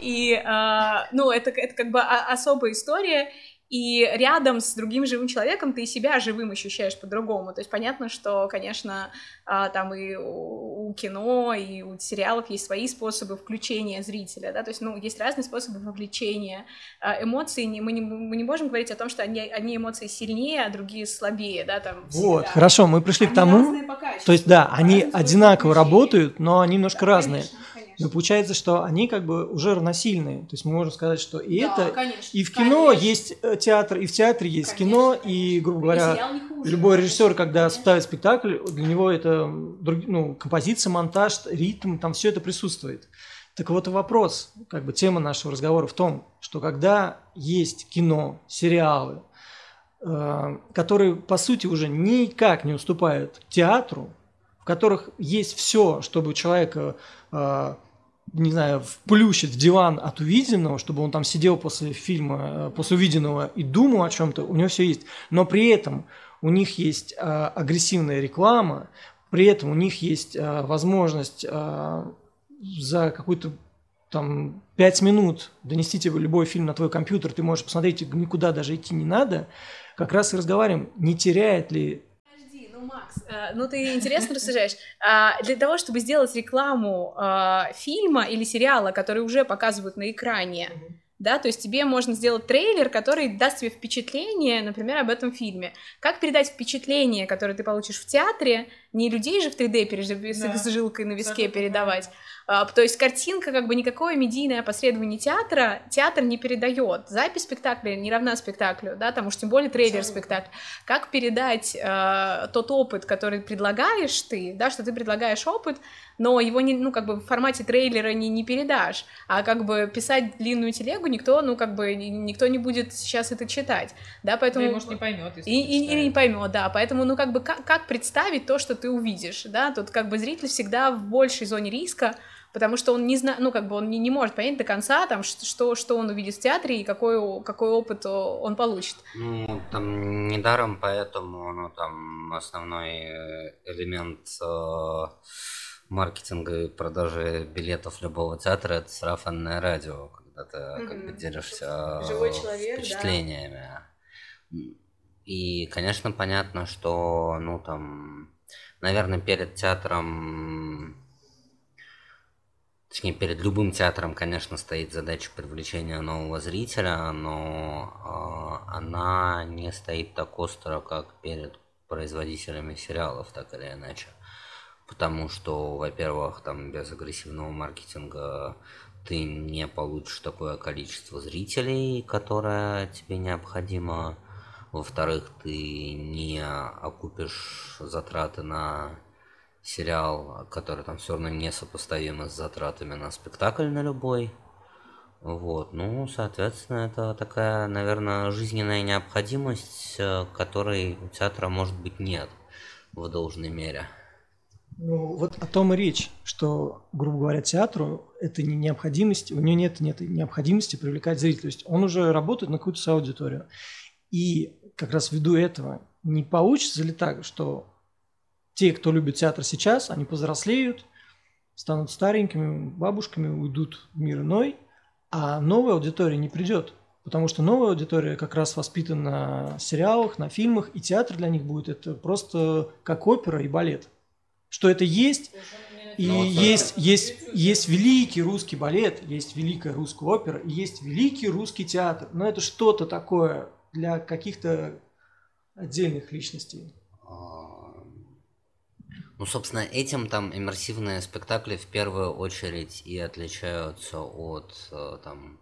И, а, ну, это, это как бы о- особая история, и рядом с другим живым человеком ты и себя живым ощущаешь по-другому. То есть понятно, что, конечно, а, там и у, кино, и у сериалов есть свои способы включения зрителя, да, то есть, ну, есть разные способы вовлечения. А, Эмоции, не- мы, не, мы не можем говорить о том, что одни, одни эмоции сильнее, а другие слабее, да, там. Вот, всегда. хорошо, мы пришли к Они тому, по качеству, то есть да, они одинаково включения. работают, но они немножко Да, разные. конечно. Но получается, что они как бы уже равносильные. То есть мы можем сказать, что и Да, это, конечно, и в кино конечно. есть э, театр, и в театре есть Конечно, кино, конечно. и, грубо И говоря, не хуже, любой режиссер, когда конечно. ставит спектакль, для него это ну, композиция, монтаж, ритм, там все это присутствует. Так вот и вопрос, как бы тема нашего разговора в том, что когда есть кино, сериалы, э, которые по сути уже никак не уступают театру, в которых есть все, чтобы человека э, не знаю, вплющит в диван от увиденного, чтобы он там сидел после фильма, э, после увиденного и думал о чем-то, у него все есть. Но при этом у них есть э, агрессивная реклама, при этом у них есть э, возможность э, за какую-то там пять минут донести тебе любой фильм на твой компьютер, ты можешь посмотреть, никуда даже идти не надо. Как раз и разговариваем, не теряет ли Макс, э, ну ты интересно рассуждаешь. А, Для того, чтобы сделать рекламу а, фильма или сериала, который уже показывают на экране, да, то есть тебе можно сделать трейлер, который даст тебе впечатление, например, об этом фильме. Как передать впечатление, которое ты получишь в театре, не людей же в 3D переж- с, Да. с жилкой на виске Абсолютно передавать, то есть картинка, как бы никакое медийное опосредование театра, театр не передает. Запись спектакля не равна спектаклю, да, там уж тем более трейлер спектакля. Как передать э, тот опыт, который предлагаешь ты, да, что ты предлагаешь опыт, но его не, ну, как бы в формате трейлера не, не передашь, а как бы писать длинную телегу никто, ну, как бы, никто не будет сейчас это читать, да, поэтому... Ну, и, может, не поймет, если и, и, Или не поймет, да, поэтому, ну, как бы, как, как представить то, что ты увидишь, да, тут, как бы, зритель всегда в большей зоне риска, потому что он не знает, ну, как бы он не, не может понять до конца, там, что, что он увидит в театре и какой, какой опыт он получит. Ну, там недаром поэтому, ну, там основной э, элемент э, маркетинга и продажи билетов любого театра это сарафанное радио, когда ты mm-hmm. как бы делишься Живой человек, впечатлениями. Да. И, конечно, понятно, что, ну, там, наверное, перед театром Точнее, перед любым театром, конечно, стоит задача привлечения нового зрителя, но э, она не стоит так остро, как перед производителями сериалов, так или иначе. Потому что, во-первых, там без агрессивного маркетинга ты не получишь такое количество зрителей, которое тебе необходимо. Во-вторых, ты не окупишь затраты на сериал, который там все равно несопоставимо с затратами на спектакль на любой. Вот, ну, соответственно, это такая, наверное, жизненная необходимость, э, которой у театра, может быть, нет в должной мере. Ну, вот о том и речь, что, грубо говоря, театру это не необходимость, у него нет, нет необходимости привлекать зрителей. То есть он уже работает на какую-то аудиторию. И как раз ввиду этого не получится ли так, что те, кто любит театр сейчас, они повзрослеют, станут старенькими бабушками, уйдут в мир иной, а новая аудитория не придет. Потому что новая аудитория как раз воспитана на сериалах, на фильмах, и театр для них будет это просто как опера и балет. Что это есть, и ну, есть, есть, есть великий русский балет, есть великая русская опера, и есть великий русский театр. Но это что-то такое для каких-то отдельных личностей. Ну, собственно, этим там иммерсивные спектакли в первую очередь и отличаются от э, там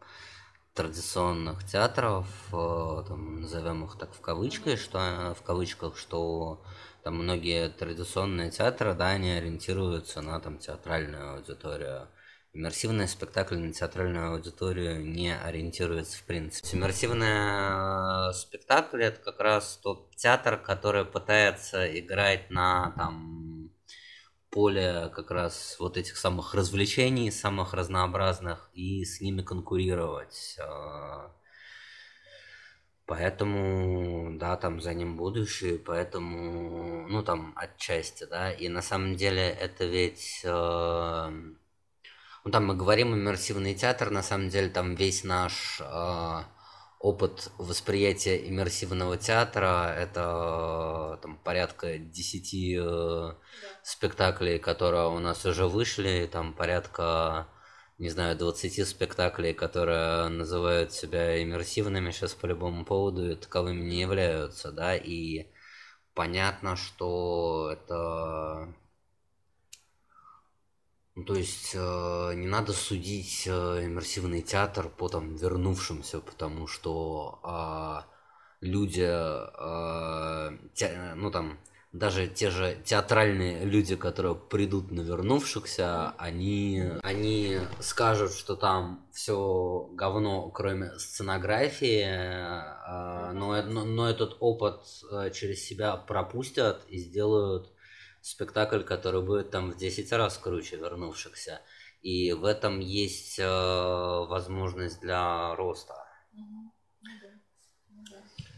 традиционных театров, э, там, назовем их так в кавычках, что э, в кавычках, что там многие традиционные театры, да, они ориентируются на там театральную аудиторию. Иммерсивный спектакль на театральную аудиторию не ориентируется в принципе. Иммерсивный спектакль это как раз тот театр, который пытается играть на там поле как раз вот этих самых развлечений, самых разнообразных, и с ними конкурировать. А. Поэтому, да, там за ним будущее, поэтому, ну, там, отчасти, да, и на самом деле это ведь, э, ну, там мы говорим иммерсивный театр, на самом деле там весь наш э, опыт восприятия иммерсивного театра это там порядка 10 э, да. спектаклей, которые у нас уже вышли, там порядка не знаю, 20 спектаклей, которые называют себя иммерсивными сейчас по любому поводу и таковыми не являются, да, и понятно, что это ну, то есть э, не надо судить э, иммерсивный театр по там вернувшимся, потому что э, люди, э, те, ну там даже те же театральные люди, которые придут на вернувшихся, они, они скажут, что там все говно, кроме сценографии, э, но, но, но этот опыт э, через себя пропустят и сделают спектакль, который будет там в 10 раз круче вернувшихся. И в этом есть э, возможность для роста. Ну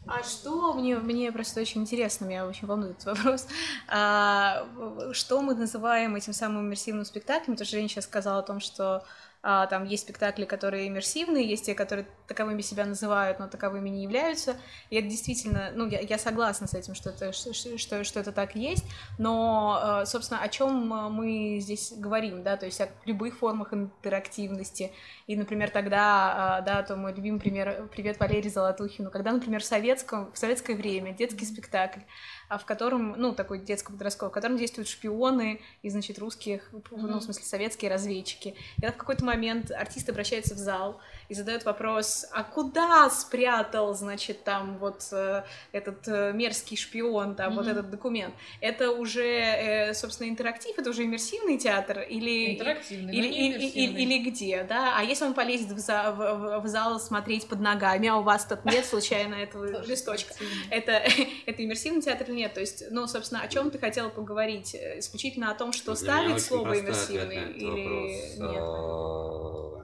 а что мне, мне просто очень интересно, меня очень волнует этот вопрос. А, что мы называем этим самым иммерсивным спектаклем? Потому что Женя сейчас сказала о том, что там есть спектакли, которые иммерсивные, есть те, которые таковыми себя называют, но таковыми не являются. И это действительно, ну, я, я согласна с этим, что это, что, что, это так есть, но, а, собственно, о чем мы здесь говорим, да, то есть о любых формах интерактивности. И, например, тогда, а, да, то мой любимый пример, привет Валерий Золотухину, когда, например, в советском, в советское время детский спектакль, а в котором, ну, такой детско-подростковый, в котором действуют шпионы и, значит, русских, ну, в смысле, советские разведчики. И в какой-то момент артист обращается в зал и задает вопрос, а куда спрятал, значит, там вот э, этот э, мерзкий шпион, там mm-hmm. вот этот документ, это уже, э, собственно, интерактив, это уже иммерсивный театр или интерактивный, или, или, или, или где, да? А если он полезет в, за, в, в зал смотреть под ногами, а у вас тут нет случайно этого листочка, это это иммерсивный театр или нет? То есть, ну, собственно, о чем ты хотела поговорить? Исключительно о том, что ставит слово иммерсивный или нет?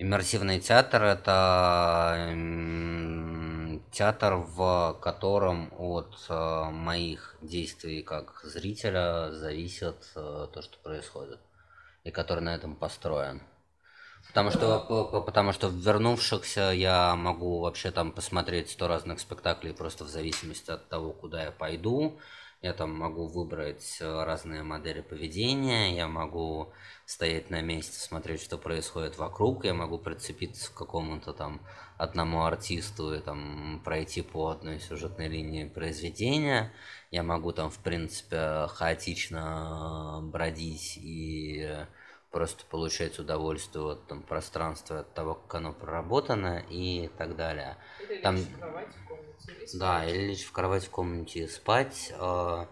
Иммерсивный театр это театр, в котором от э, моих действий как зрителя зависит э, то, что происходит, и который на этом построен. Потому что, потому что вернувшихся я могу вообще там посмотреть сто разных спектаклей просто в зависимости от того, куда я пойду. Я там могу выбрать разные модели поведения, я могу стоять на месте, смотреть, что происходит вокруг, я могу прицепиться к какому-то там одному артисту и там пройти по одной сюжетной линии произведения. Я могу там, в принципе, хаотично бродить и просто получать удовольствие от там, пространства, от того, как оно проработано и так далее. Или там... кровать Да, или лечь в кровать в комнате и спать. А,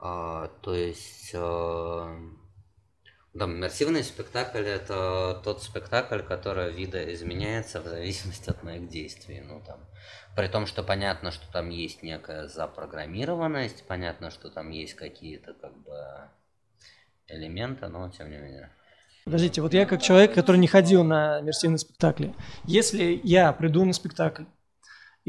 а, то есть... А, да, иммерсивный спектакль это тот спектакль, который видоизменяется в зависимости от моих действий. Ну, там, при том, что понятно, что там есть некая запрограммированность, понятно, что там есть какие-то как бы элементы, но тем не менее. Подождите, вот я как человек, который не ходил на иммерсивные спектакли, если я приду на спектакль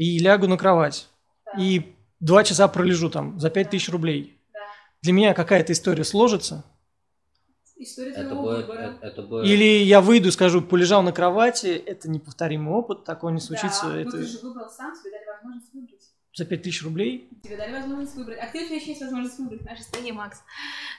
и лягу на кровать, да. и два часа пролежу там за пять тысяч рублей, да. для меня какая-то история сложится? История это будет, это, это будет... Или я выйду и скажу, полежал на кровати, это неповторимый опыт, такое не случится. Да, это... ну ты же выбрал сам, тебе дали возможность выбрать за 5000 рублей. Тебе дали возможность выбрать. А где у тебя еще есть возможность выбрать в нашей стране, Макс?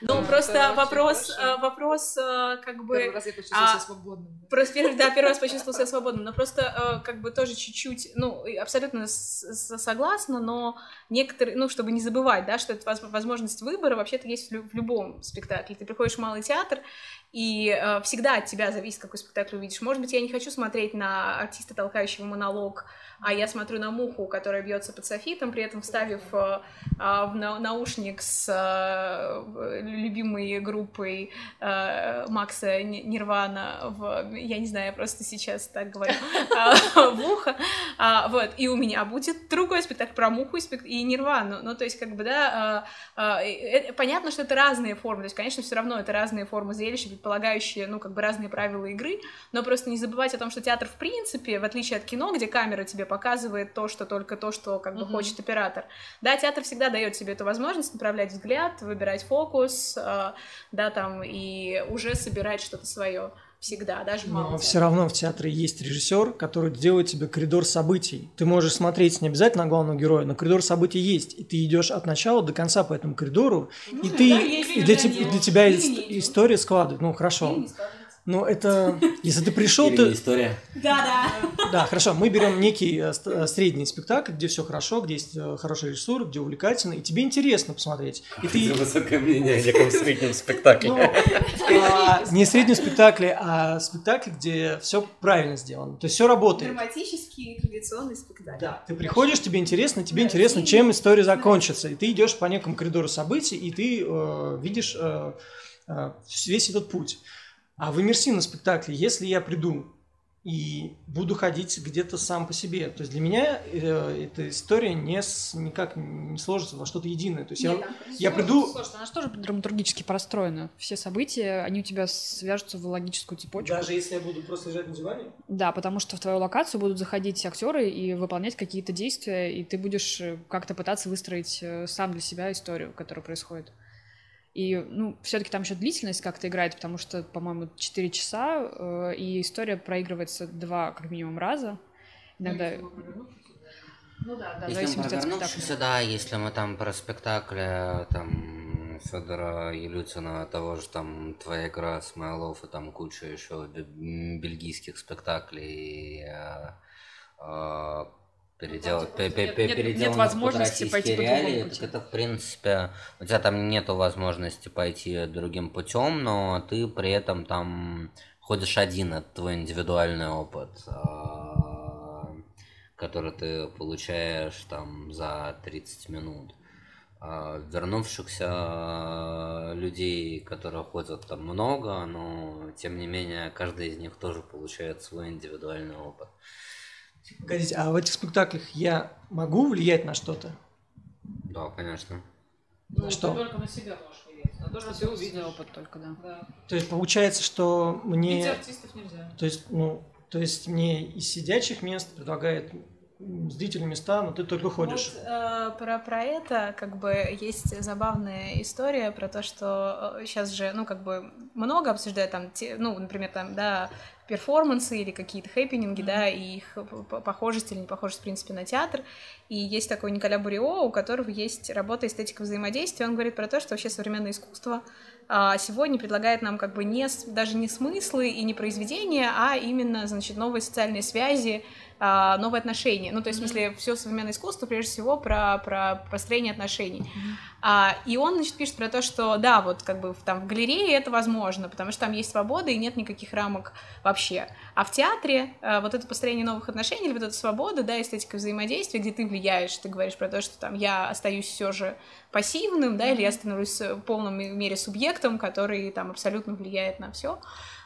Ну, а, просто вопрос, а, вопрос, а, как бы... Первый раз я почувствовала а, себя свободным. Просто первый, да, первый раз почувствовала себя свободным, но просто а, как бы тоже чуть-чуть, ну, абсолютно согласна, но некоторые, ну, чтобы не забывать, да, что эта возможность выбора вообще-то есть в любом спектакле. Ты приходишь в малый театр, и э, всегда от тебя зависит, какой спектакль увидишь. Может быть, я не хочу смотреть на артиста, толкающего монолог, а я смотрю на муху, которая бьется под софитом, при этом вставив э, э, в наушник с э, любимой группой э, Макса Нирвана в, я не знаю, я просто сейчас так говорю, а, в ухо, а, вот, и у меня будет другой спектакль про муху и Нирвану, ну, то есть, как бы, да, понятно, что это разные формы, то есть, конечно, все равно это разные формы зрелища, предполагающие, ну, как бы разные правила игры, но просто не забывать о том, что театр, в принципе, в отличие от кино, где камера тебе показывает то, что только то, что как бы uh-huh. хочет оператор, да, театр всегда дает тебе эту возможность направлять взгляд, выбирать фокус, э, да, там, и уже собирать что-то свое всегда, даже мало. Но все равно в театре есть режиссер, который делает тебе коридор событий. Ты можешь смотреть не обязательно на главного героя, но коридор событий есть, и ты идешь от начала до конца по этому коридору, ну, и ты да, и для, те, для тебя история складывает. Ну хорошо. Ну, это... Если ты пришел, ты... история. Да, да. Да, хорошо. Мы берем некий э, э, средний спектакль, где все хорошо, где есть э, хорошая режиссура, где увлекательно, и тебе интересно посмотреть. И ты... высокое мнение о неком среднем спектакле. Ну, а, не среднем спектакле, а спектакль, где все правильно сделано. То есть все работает. Драматический традиционный спектакль. Да. Ты приходишь, тебе интересно, тебе интересно, чем история закончится. И ты идешь по некому коридору событий, и ты видишь весь этот путь. А в иммерсивном спектакле, если я приду и буду ходить где-то сам по себе, то есть для меня э, эта история не с, никак не сложится во что-то единое. То есть Нет, я, я приду... Сложно, она же тоже драматургически простроена. Все события, они у тебя свяжутся в логическую цепочку. Даже если я буду просто лежать на диване? Да, потому что в твою локацию будут заходить актеры и выполнять какие-то действия, и ты будешь э, как-то пытаться выстроить э, сам для себя историю, которая происходит. И, ну, все-таки там еще длительность как-то играет, потому что, по-моему, 4 часа, э, и история проигрывается два, как минимум, раза. Иногда... Ну да, да, если мы провернувшись, да, если мы там про спектакли там Федора Елютина, того же там «Твоя игра», Смайлов и там куча еще бельгийских спектаклей, э, э, переделать, нет, нет, нет возможности пойти по другому пути. Это, в принципе, у тебя там нету возможности пойти другим путем, но ты при этом там ходишь один, это твой индивидуальный опыт, а, который ты получаешь там за 30 минут. А вернувшихся людей, которые ходят там много, но тем не менее каждый из них тоже получает свой индивидуальный опыт. Погодите, а в этих спектаклях я могу влиять на что-то? Да, конечно. Ну, что? ты только на себя можешь влиять. На то, что ты Собственный увидишь. опыт только, да. Да. То есть получается, что мне... артистов нельзя. То есть, ну, то есть мне из сидячих мест предлагает м, зрителю места, но ты только ходишь. Вот, э, про, про это как бы есть забавная история про то, что сейчас же, ну, как бы много обсуждают там, те, ну, например, там, да, перформансы или какие-то хэппининги, да, и их похожесть или не похожесть, в принципе, на театр. И есть такой Николя Бурио, у которого есть работа эстетика взаимодействия. Он говорит про то, что вообще современное искусство а, сегодня предлагает нам как бы не, даже не смыслы и не произведения, а именно, значит, новые социальные связи, а, новые отношения. Ну, то есть, в смысле, все современное искусство, прежде всего, про, про построение отношений. А, и он, значит, пишет про то, что да, вот как бы там в галерее это возможно, потому что там есть свобода и нет никаких рамок вообще. А в театре а, вот это построение новых отношений, или вот эта свобода, да, эстетика взаимодействия, где ты влияешь, ты говоришь про то, что там я остаюсь все же пассивным, да, или я становлюсь в полном мере субъектом, который там абсолютно влияет на все.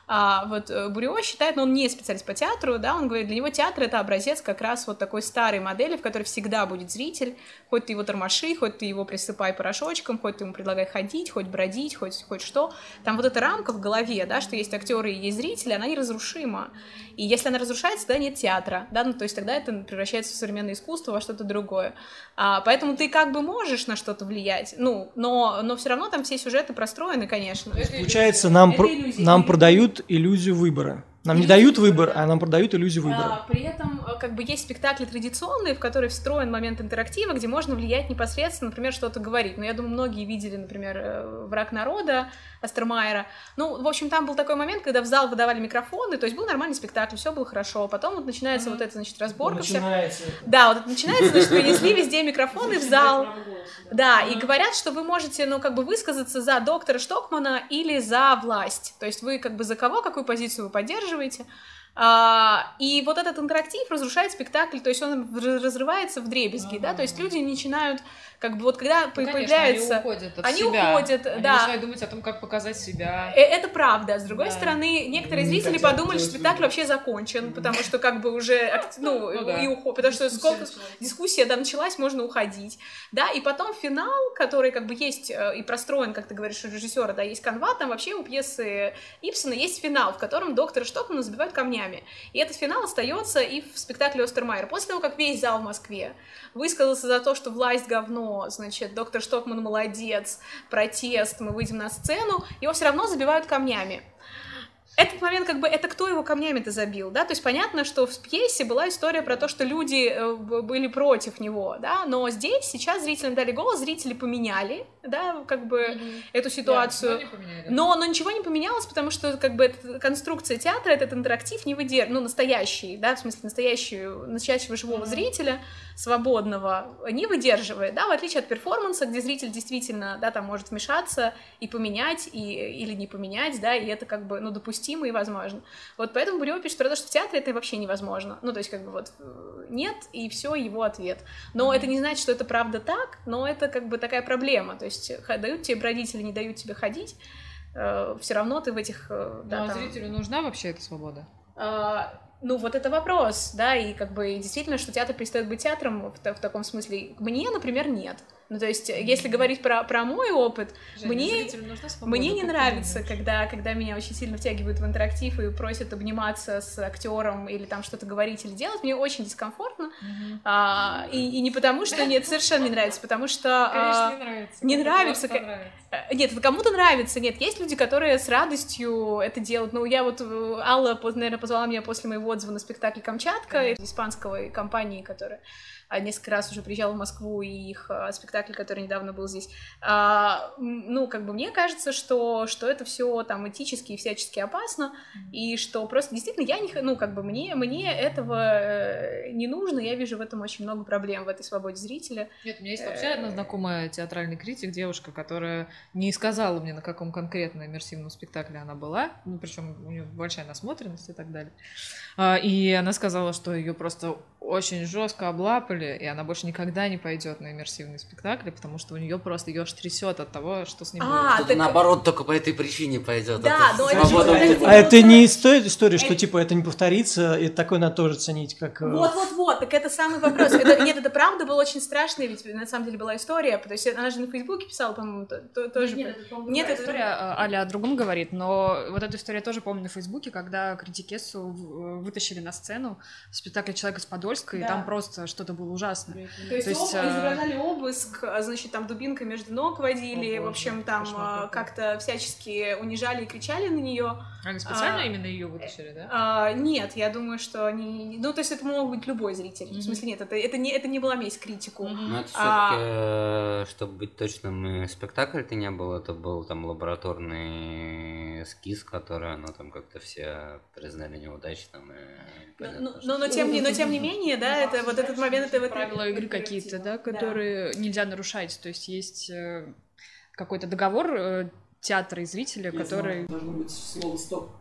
А вот э, Бурио считает, но он не специалист по театру, да, он говорит, для него театр это образец как раз вот такой старой модели, в которой всегда будет зритель, хоть ты его тормоши, хоть ты его присыпай порошочком, хоть ты ему предлагай ходить, хоть бродить, хоть, хоть что. Там вот эта рамка в голове, да, что есть актеры и есть зрители, она неразрушима. И если она разрушается, тогда нет театра, да, ну то есть тогда это превращается в современное искусство, во что-то другое. А, поэтому ты как бы можешь на что-то влиять, ну, но, но все равно там все сюжеты простроены, конечно. Получается, нам, про- нам Иллюзия. Иллюзию выбора. Нам не Иллюзию дают выбор, выбора. а нам продают иллюзию выбора. А, при этом, э, как бы, есть спектакли традиционные, в которые встроен момент интерактива, где можно влиять непосредственно, например, что-то говорить. Но я думаю, многие видели, например, э, «Враг народа» Астермайера. Ну, в общем, там был такой момент, когда в зал выдавали микрофоны, то есть был нормальный спектакль, все было хорошо. Потом вот начинается вот эта, значит, разборка вся. Начинается это. Да, вот это начинается, значит, принесли везде микрофоны в зал. Да, и говорят, что вы можете, ну, как бы высказаться за доктора Штокмана или за власть. То есть вы как бы за кого, какую позицию вы поддерживаете. А, и вот этот интерактив разрушает спектакль, то есть он разрывается в дребезги, да, то есть люди начинают, как бы вот когда Ну, конечно, появляется... они уходят от они себя. уходят, Они да. начинают думать о том, как показать себя. Э, Это правда. С другой Да. стороны, некоторые Не зрители подумали, что спектакль вообще закончен, потому что как бы уже, ну, Ну да. и уход, потому что сколько дискуссия да, началась, можно уходить, да, и потом финал, который как бы есть э, и простроен, как ты говоришь, у режиссера, да, есть канва, там вообще у пьесы Ипсона есть финал, в котором доктора Штокмана забивают камнями, и этот финал остается и в спектакле Остермайер. После того, как весь зал в Москве высказался за то, что власть говно, значит, доктор Штокман молодец, протест, мы выйдем на сцену, его все равно забивают камнями. Этот момент, как бы, это кто его камнями-то забил, да, то есть понятно, что в пьесе была история про то, что люди э, были против него, да, но здесь сейчас зрителям дали голос, зрители поменяли, да, как бы эту ситуацию. Да, но. Но, ничего не поменялось, потому что как бы эта конструкция театра, этот интерактив не выдерживает, ну, настоящий, да, в смысле настоящую, настоящего живого зрителя, свободного, не выдерживает, да, в отличие от перформанса, где зритель действительно, да, там может вмешаться и поменять, и, или не поменять, да, и это как бы, ну, допустимо и возможно. Вот поэтому Бурио пишет про то, что в театре это вообще невозможно. Ну, то есть, как бы вот э, нет, и все его ответ. Но это не значит, что это правда так, но это как бы такая проблема. То есть дают тебе бродить или не дают тебе ходить, все равно ты в этих... э, Ну, да, а там, зрителю нужна вообще эта свобода? а, ну, вот это вопрос, да, и как бы действительно, что театр перестает быть театром в, в таком смысле. Мне, например, нет. Ну, то есть, если говорить про, про мой опыт, Женя, Мне- мне не нравится, когда, когда меня очень сильно втягивают в интерактив и просят обниматься с актером или там что-то говорить или делать. Мне очень дискомфортно. Мгм. А, и, и не потому, что нет, совершенно не нравится, потому что... Конечно, а, не нравится. не нравится, нравится. Э, Нет, это кому-то нравится. Нет, есть люди, которые с радостью это делают. Ну, я вот, э, Алла, наверное, позвала меня после моего отзыва на спектакль «Камчатка» испанской компании, которая несколько раз уже приезжала в Москву, и их а, спектакль, который недавно был здесь. А, ну, как бы мне кажется, что, что это все там этически и всячески опасно, и что просто действительно я не... Ну, как бы мне, мне этого э, не нужно, я вижу в этом очень много проблем, в этой свободе зрителя. Нет, у меня есть вообще одна знакомая театральный критик, девушка, которая не сказала мне, на каком конкретно иммерсивном спектакле она была, ну, причем у нее большая насмотренность и так далее. И она сказала, что ее просто очень жестко облапали, и она больше никогда не пойдет на иммерсивные спектакли, потому что у нее просто ее трясет от того, что с ним А, будет. Кто-то наоборот только по этой причине пойдет. Да, но это же. А это не стоит история, что Это- типа это не повторится, и такое надо тоже ценить, как... э, Вот-вот-вот, так это самый вопрос. Это- нет, это правда было очень страшно, ведь на самом деле была история. То есть она же на Фейсбуке писала, по-моему, то- то- тоже. Нет, это, Нет, это история, а, Аля о другом говорит, но вот эту историю я тоже помню на Фейсбуке, когда критикессу в- вытащили на сцену спектакль «Человек из Подольска», и Да. там просто что-то было ужасно. То есть, То есть, об- э, изображали обыск, а, значит, там дубинкой между ног водили, О, в общем, там кошмар а, как-то всячески унижали и кричали на нее. Они специально А, именно ее вытащили, да? А, нет, я думаю, что они... Ну, то есть это мог быть любой зритель. В Мгм. смысле, нет, это, это, не, это не была месть критику. Мгм. Ну, это А- все-таки, чтобы быть точным, и спектакль-то не был, это был там лабораторный эскиз, который, ну, там как-то все признали неудачным. И Но, понятно, но, что- но, но тем, не, но тем не менее, да, это вот этот момент, это вот... правила игры какие-то, да, которые нельзя нарушать. То есть есть э, какой-то договор э, театра и зрителя, который... Должно быть слово «стоп».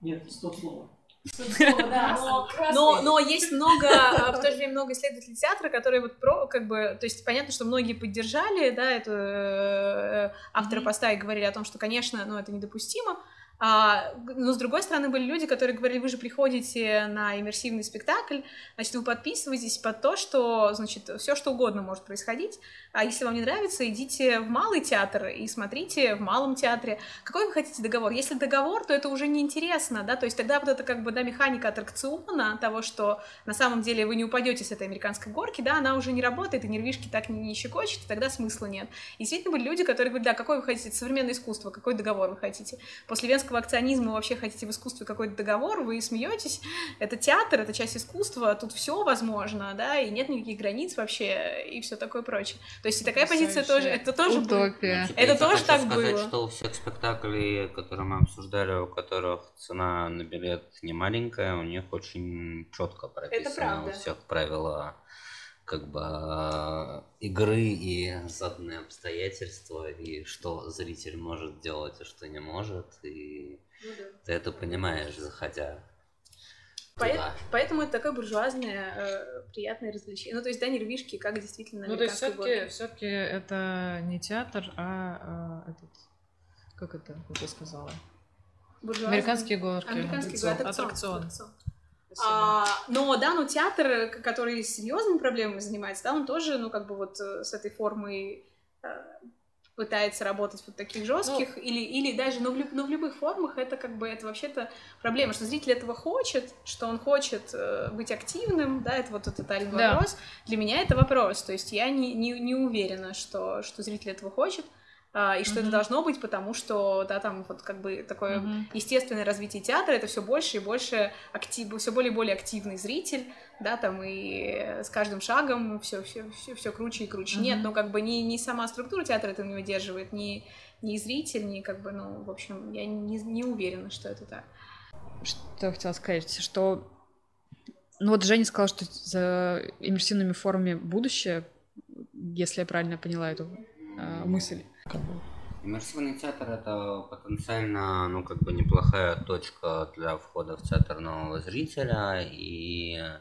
Нет, стоп слово. но, но, но есть много, а, в то же время много исследователей театра, которые вот про, как бы, то есть понятно, что многие поддержали, да, эту э, автора поста и говорили о том, что, конечно, ну, это недопустимо, а, но с другой стороны были люди, которые говорили, вы же приходите на иммерсивный спектакль, значит, вы подписываетесь под то, что, значит, все что угодно может происходить, а если вам не нравится, идите в малый театр и смотрите в малом театре. Какой вы хотите договор? Если договор, то это уже неинтересно, да, то есть тогда вот это как бы, да, механика аттракциона, того, что на самом деле вы не упадете с этой американской горки, да, она уже не работает, и нервишки так не, не щекочет, и тогда смысла нет. И действительно были люди, которые говорят, да, какой вы хотите, современное искусство, какой договор вы хотите? После венского акционизма вы вообще хотите в искусстве какой-то договор, вы смеетесь, это театр, это часть искусства, тут все возможно, да, и нет никаких границ вообще, и все такое прочее. То есть и такая позиция тоже, это тоже... было. Утопия. Ну, типа, Это я тоже хочу так сказать, было. что у всех спектаклей, которые мы обсуждали, у которых цена на билет не маленькая, у них очень четко прописано правда. у всех правила как бы э, игры и заданные обстоятельства, и что зритель может делать, и что не может, и ты это понимаешь, заходя Поэт-. Поэтому это такое буржуазное, э, приятное развлечение. Ну, то есть, да, нервишки, как действительно Ну, то есть все-таки все-таки это не театр, а, а, этот. Как это? Как я сказала? Буржуазное. Американские горки. Американский Аттракцион. город, аттракцион. Аттракцион. аттракцион. А, но да, но театр, к- который серьезными проблемами занимается, да, он тоже, ну, как бы вот э, с этой формой э, пытается работать вот таких жестких, или, или даже, но в, люб- но в любых формах это как бы, это вообще-то проблема, что зритель этого хочет, что он хочет э, быть активным, да, это вот тотальный Да. вопрос. Для меня это вопрос, то есть я не, не, не уверена, что, что зритель этого хочет, и что это Мгм. должно быть, потому что, да, там вот как бы такое Мгм. естественное развитие театра, это все больше и больше актив, все более и более активный зритель, да, там и с каждым шагом все, все, все, все круче и круче. Нет, Мгм. ну как бы не, не сама структура театра это не выдерживает, не, не зритель, не как бы, ну, в общем, я не, не уверена, что это так. Что я хотела сказать, что... Ну вот Женя сказала, что за иммерсивными формами будущее, если я правильно поняла эту э, мысль. Иммерсивный театр это потенциально, ну, как бы неплохая точка для входа в театр нового зрителя. И э,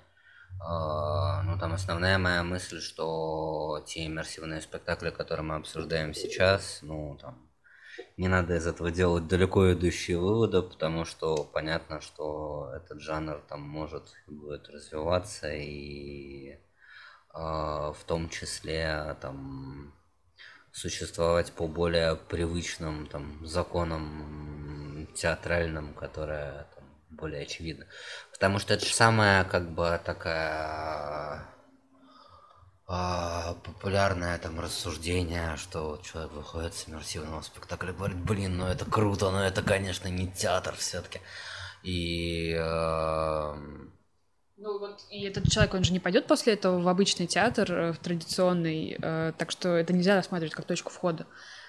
ну, там основная моя мысль, что те иммерсивные спектакли, которые мы обсуждаем сейчас, ну, там, не надо из этого делать далеко идущие выводы, потому что понятно, что этот жанр там может и будет развиваться, и э, в том числе там существовать по более привычным там законам театральным, которые там, более очевидны. Потому что это же самая как бы такая а, популярное там рассуждение, что человек выходит с иммерсивного спектакля и говорит, блин, ну это круто, но это, конечно, не театр все-таки. И эм, Ну вот, и этот человек, он же не пойдет после этого в обычный театр, э, в традиционный, э, так что это нельзя рассматривать как точку входа.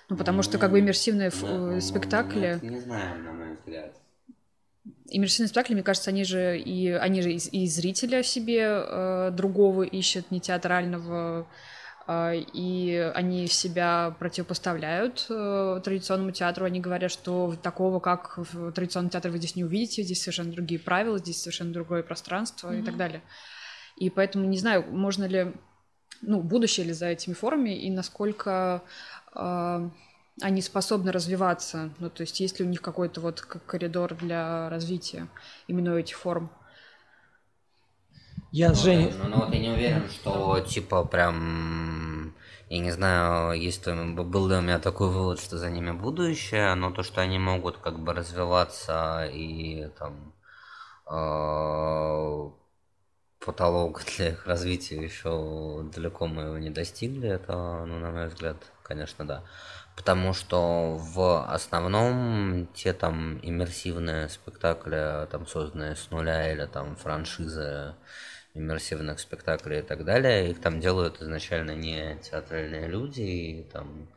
Ну, потому что как бы иммерсивные Ну, э, ну, спектакли... ну, Не знаю, на мой взгляд. Иммерсивные спектакли, мне кажется, они же и они же и, и зрителя себе э, другого ищут, не театрального, и они себя противопоставляют э, традиционному театру. Они говорят, что такого, как в традиционном театре, вы здесь не увидите, здесь совершенно другие правила, здесь совершенно другое пространство и так далее. И поэтому не знаю, можно ли, ну, будущее ли за этими формами и насколько э, они способны развиваться, ну, то есть есть ли у них какой-то вот коридор для развития именно этих форм. Я Ну, да, Ну, ну, вот я не уверен, что типа прям... Я не знаю, есть был ли у меня такой вывод, что за ними будущее, но то, что они могут как бы развиваться и там э, потолок для их развития еще далеко мы его не достигли, это, ну, на мой взгляд, конечно, да. Потому что в основном те там иммерсивные спектакли, там созданные с нуля или там франшизы иммерсивных спектаклей и так далее, их там делают изначально не театральные люди, и там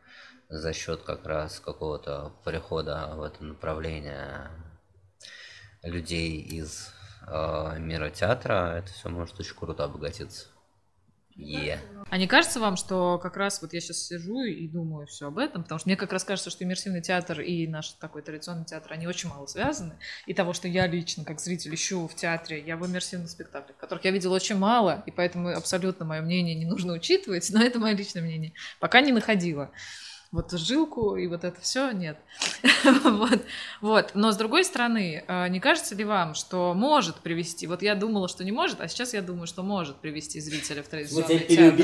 за счет как раз какого-то перехода в это направление людей из э, мира театра, это все может очень круто обогатиться. Е. А не кажется вам, что как раз вот я сейчас сижу и думаю все об этом, потому что мне как раз кажется, что иммерсивный театр и наш такой традиционный театр, они очень мало связаны. И того, что я лично, как зритель, ищу в театре, я в иммерсивных спектаклях, которых я видела очень мало, и поэтому абсолютно мое мнение не нужно учитывать, но это мое личное мнение. Пока не находила. Вот жилку и вот это все нет. вот, вот. Но с другой стороны, э, не кажется ли вам, что может привести, вот я думала, что не может, а сейчас я думаю, что может привести зрителя в традиционный театр.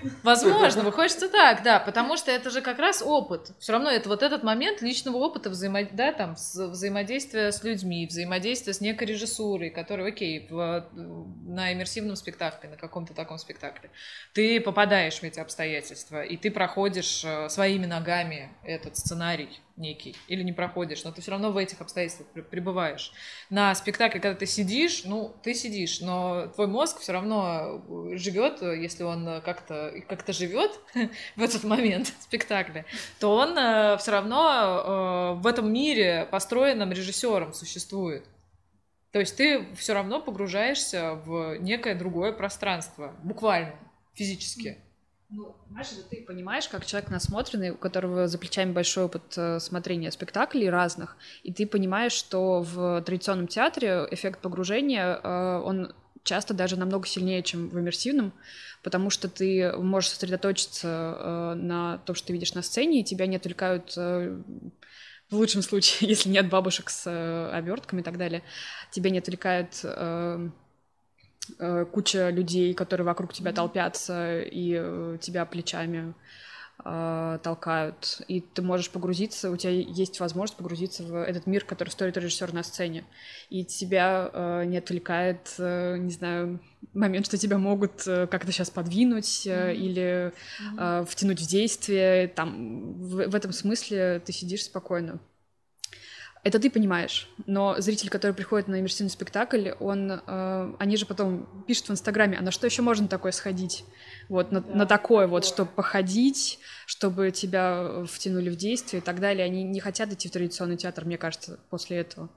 Возможно, выходит, что так, да, потому что это же как раз опыт. Все равно это вот этот момент личного опыта взаимо... да, там, взаимодействия с людьми, взаимодействия с некой режиссурой, которая, окей, в- на иммерсивном спектакле, на каком-то таком спектакле, ты попадаешь в эти обстоятельства, и ты проходишь э, своими ногами этот сценарий некий, или не проходишь, но ты все равно в этих обстоятельствах пребываешь. На спектакле, когда ты сидишь, ну, ты сидишь, но твой мозг все равно живет, если он э, как-то как живет в этот момент спектакля, то он все равно э, в этом мире, построенном режиссером, существует. То есть ты все равно погружаешься в некое другое пространство, буквально, физически. Ну, знаешь, ты понимаешь, как человек насмотренный, у которого за плечами большой опыт э, смотрения спектаклей разных, и ты понимаешь, что в традиционном театре эффект погружения, э, он часто даже намного сильнее, чем в иммерсивном, потому что ты можешь сосредоточиться э, на том, что ты видишь на сцене, и тебя не отвлекают в лучшем случае, если нет бабушек с обертками и так далее, тебя не отвлекает э, куча людей, которые вокруг тебя толпятся и э, тебя плечами э, толкают, и ты можешь погрузиться, у тебя есть возможность погрузиться в этот мир, который строит режиссер на сцене, и тебя э, не отвлекает, э, не знаю, момент, что тебя могут э, как-то сейчас подвинуть э, или э, втянуть в действие, там, в, в этом смысле ты сидишь спокойно. Это ты понимаешь, но зритель, который приходит на иммерсивный спектакль, он, э, они же потом пишут в Инстаграме, а на что еще можно такое сходить? Вот, на, на такое вот, чтобы походить, чтобы тебя втянули в действие и так далее. Они не хотят идти в традиционный театр, мне кажется, после этого.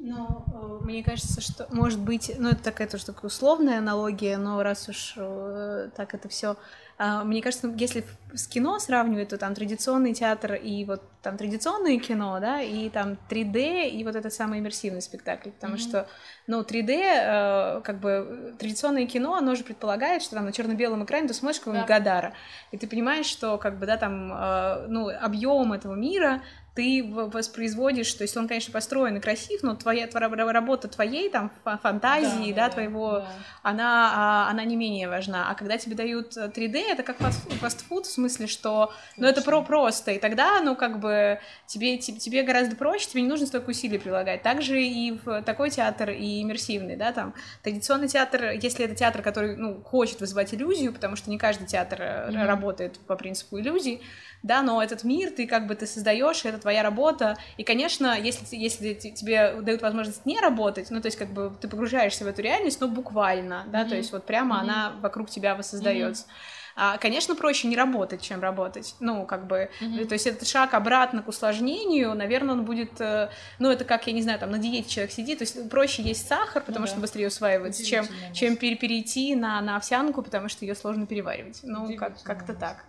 Ну, э, мне кажется, что может быть, ну это такая тоже такая условная аналогия, но раз уж э, так это все, мне кажется, если с кино сравнивать, то там традиционный театр и вот там традиционное кино, да, и там 3D и вот этот самый иммерсивный спектакль, потому что, ну 3D, э, как бы традиционное кино, оно же предполагает, что там на черно-белом экране ты смотришь какого-нибудь Гадара, и ты понимаешь, что как бы да там, э, ну объем этого мира ты воспроизводишь, то есть он, конечно, построен и красив, но твоя, работа твоей там фа- фантазии, да, твоего, она, а, она не менее важна. А когда тебе дают э, 3D, ней это как фаст- фастфуд, в смысле, что, ну, это про просто, и тогда, ну, как бы, тебе, тебе, тебе гораздо проще, тебе не нужно столько усилий прилагать. Также и в такой театр, и иммерсивный, да, там, традиционный театр, если это театр, который, ну, хочет вызывать иллюзию, потому что не каждый театр mm-hmm. работает по принципу иллюзий, да, но этот мир ты как бы ты создаешь, это твоя работа, и, конечно, если, если тебе дают возможность не работать, ну, то есть как бы ты погружаешься в эту реальность, но буквально, да, mm-hmm. то есть вот прямо mm-hmm. она вокруг тебя воссоздается. Mm-hmm. А, конечно, проще не работать, чем работать. Ну, как бы, mm-hmm. то есть этот шаг обратно к усложнению, наверное, он будет, э, ну, это как, я не знаю, там, на диете человек сидит, то есть проще есть сахар, потому ну, что да. быстрее усваивается, чем, чем перейти на, на овсянку, потому что ее сложно переваривать. Ну, как, как-то так.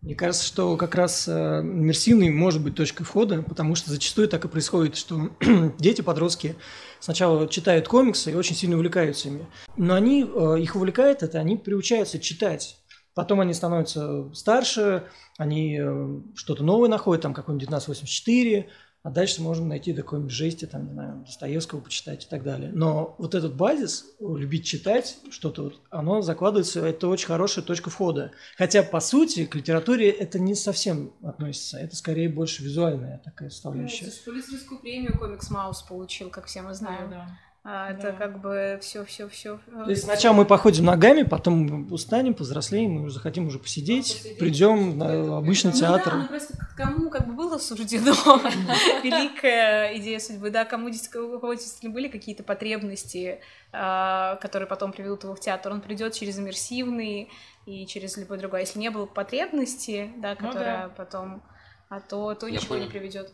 Мне кажется, что как раз э, иммерсивный может быть точкой входа, потому что зачастую так и происходит, что дети, подростки сначала читают комиксы и очень сильно увлекаются ими. Но они, э, их увлекает это, они приучаются читать. Потом они становятся старше, они э, что-то новое находят, там какой-нибудь 1984, а дальше можно найти такой жести, там, не знаю, Достоевского почитать и так далее. Но вот этот базис, любить читать что-то, вот, оно закладывается, это очень хорошая точка входа. Хотя, по сути, к литературе это не совсем относится, это скорее больше визуальная такая составляющая. Ну, Пулитцеровскую премию комикс Маус получил, как все мы знаем. Да, да. А, это да. как бы все, все, все. То есть сначала мы походим ногами, потом устанем, повзрослеем, мы захотим уже посидеть, посидеть придем на обычный ну, театр. Да, ну просто кому как бы было суждено великая идея судьбы, да, кому действительно были какие-то потребности, а, которые потом приведут его в театр, он придет через иммерсивный и через любой другой. А если не было потребности, да, которая ну, да. потом, а то, то ничего не приведет.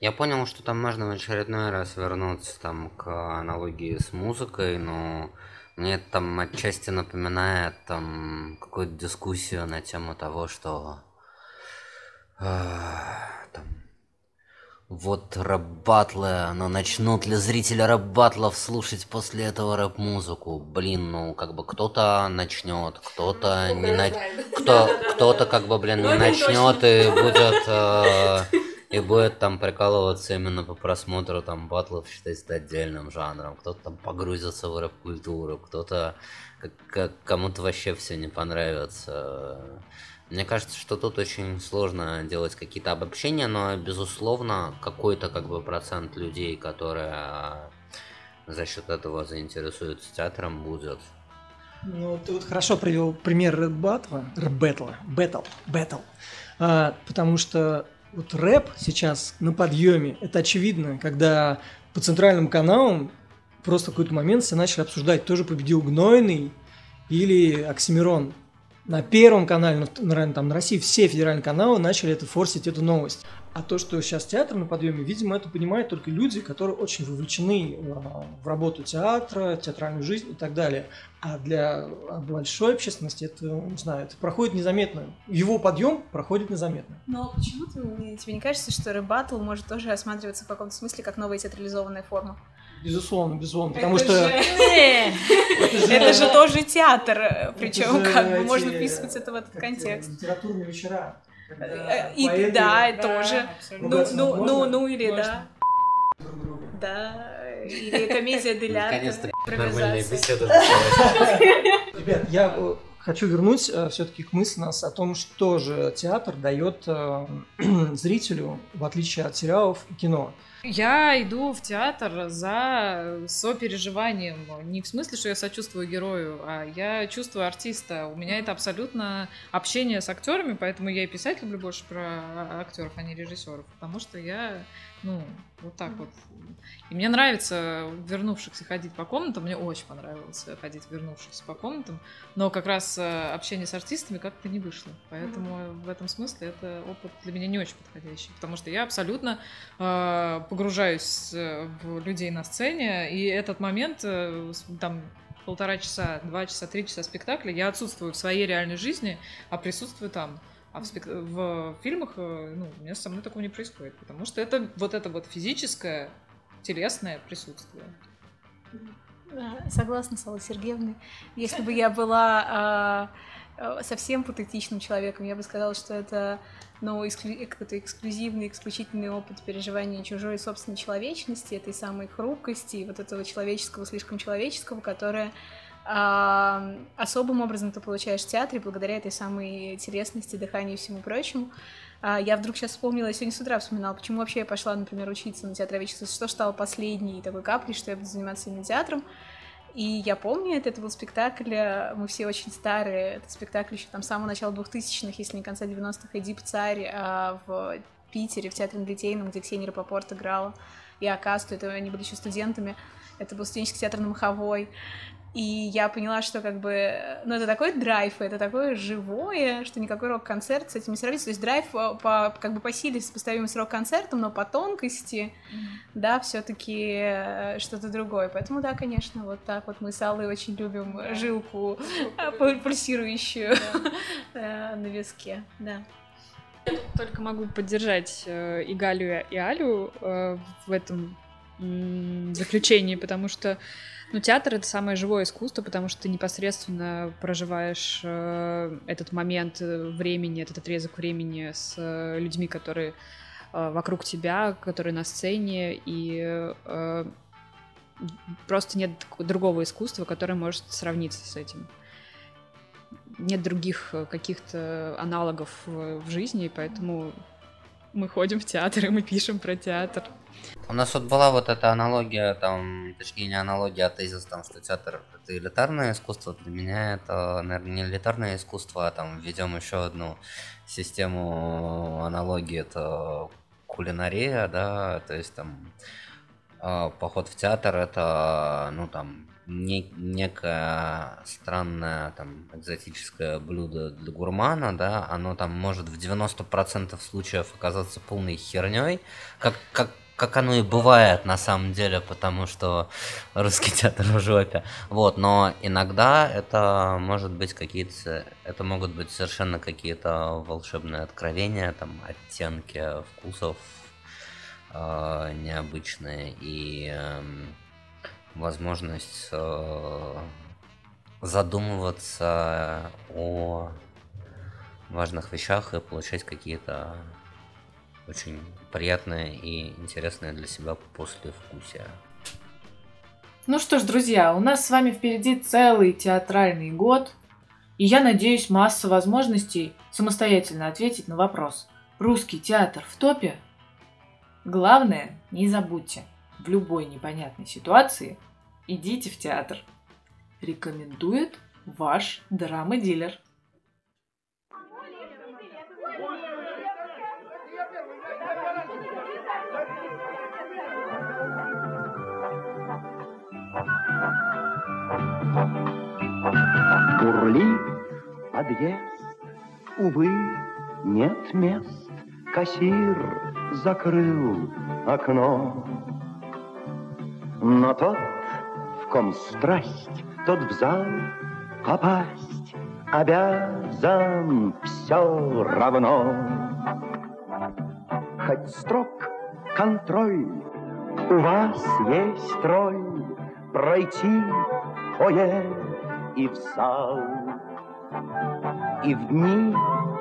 Я понял, что там можно в очередной раз вернуться там к аналогии с музыкой, но мне это там отчасти напоминает там какую-то дискуссию на тему того, что э, там, вот рэп-батлы, но начнут ли зрители рэп-батлов слушать после этого рэп-музыку? Блин, ну как бы кто-то начнет, кто-то не на... кто кто-то как бы блин не начнет и будет э, и будет там прикалываться именно по просмотру там батлов, считать это отдельным жанром. Кто-то там погрузится в рэп-культуру, кто-то кому-то вообще все не понравится. Мне кажется, что тут очень сложно делать какие-то обобщения, но, безусловно, какой-то как бы процент людей, которые за счет этого заинтересуются театром, будет. Ну, ты вот хорошо привел пример рэп батла, рэп бэтла, бэтл, бэтл, а, потому что вот рэп сейчас на подъеме. Это очевидно, когда по центральным каналам просто какой-то момент все начали обсуждать, тоже победил Гнойный или Оксимирон. На Первом канале, наверное, там на России все федеральные каналы начали это форсить, эту новость. А то, что сейчас театр на подъеме, видимо, это понимают только люди, которые очень вовлечены а, в работу театра, театральную жизнь и так далее. А для большой общественности это, не знаю, это проходит незаметно. Его подъем проходит незаметно. Но почему тебе не кажется, что рэбатл может тоже рассматриваться в каком-то смысле как новая театрализованная форма? Безусловно, безусловно, потому это что... Это же тоже театр, причем как бы можно вписывать это в этот контекст. Литературные вечера. Э, и да, тоже. Ну, ну, ну, ну или да. Да, или комедия Деля. Наконец-то нормальная беседа Ребят, я э, хочу вернуть э, все-таки к мысли нас о том, что же театр дает зрителю, в отличие от сериалов и кино. Я иду в театр за сопереживанием. Не в смысле, что я сочувствую герою, а я чувствую артиста. У меня это абсолютно общение с актерами, поэтому я и писать люблю больше про актеров, а не режиссеров. Потому что я, ну, вот так вот. И мне нравится вернувшихся ходить по комнатам. Мне очень понравилось ходить вернувшихся по комнатам. Но как раз э, общение с артистами как-то не вышло. Поэтому mm-hmm. в этом смысле это опыт для меня не очень подходящий. Потому что я абсолютно э, погружаюсь э, в людей на сцене. И этот момент, э, там, полтора часа, два часа, три часа спектакля, я отсутствую в своей реальной жизни, а присутствую там. А в, спек... в фильмах, э, ну, у меня со мной такого не происходит, потому что это вот это вот физическое, телесное присутствие. Согласна с Аллой Сергеевной. Если бы я была э, совсем патетичным человеком, я бы сказала, что это ну, эксклю... какой-то эксклюзивный, исключительный опыт переживания чужой собственной человечности, этой самой хрупкости, вот этого человеческого, слишком человеческого, которое а, особым образом ты получаешь в театре благодаря этой самой интересности, дыханию и всему прочему. А, я вдруг сейчас вспомнила, я сегодня с утра вспоминала, почему вообще я пошла, например, учиться на театроведчество, что стало последней такой каплей, что я буду заниматься именно театром. И я помню, это, это был спектакль, э, мы все очень старые, это спектакль еще там с самого начала 2000-х, если не конца 90-х, «Эдип царь» а, в Питере, в театре Англитейном, где Ксения Рапопорт играла, и Акасту, это они были еще студентами, это был студенческий театр на Маховой. И я поняла, что как бы, ну, это такой драйв, это такое живое, что никакой рок-концерт с этим не сравнится. То есть драйв по, по как бы по силе сопоставим с рок-концертом, но по тонкости, mm-hmm. да, все таки э, что-то другое. Поэтому, да, конечно, вот так вот мы с Аллой очень любим yeah. жилку yeah. пульсирующую yeah. на виске, да. Я только могу поддержать э, и Галю, и Алю э, в этом заключении, потому что ну, театр — это самое живое искусство, потому что ты непосредственно проживаешь э, этот момент э, времени, этот отрезок времени с э, людьми, которые э, вокруг тебя, которые на сцене, и э, просто нет другого искусства, которое может сравниться с этим. Нет других э, каких-то аналогов в, в жизни, поэтому мы ходим в театр, и мы пишем про театр. У нас вот была вот эта аналогия, там, точнее не аналогия, а тезис, там, что театр это элитарное искусство. Для меня это, наверное, не элитарное искусство, а там введем еще одну систему аналогии, это кулинария, да, то есть там а, поход в театр это, ну там, не, некое странное там экзотическое блюдо для гурмана, да, оно там может в 90% случаев оказаться полной херней, как, как как оно и бывает на самом деле, потому что русский театр в жопе. Вот, но иногда это может быть какие-то, это могут быть совершенно какие-то волшебные откровения, там оттенки вкусов э, необычные и э, возможность э, задумываться о важных вещах и получать какие-то очень приятное и интересное для себя после вкусия. Ну что ж, друзья, у нас с вами впереди целый театральный год, и я надеюсь масса возможностей самостоятельно ответить на вопрос. Русский театр в топе? Главное, не забудьте, в любой непонятной ситуации идите в театр. Рекомендует ваш драмы-дилер. Бурлит подъезд, увы, нет мест. Кассир закрыл окно. Но тот, в ком страсть, тот в зал попасть обязан все равно. Хоть строк контроль, у вас есть роль пройти фойе и в зал. И в дни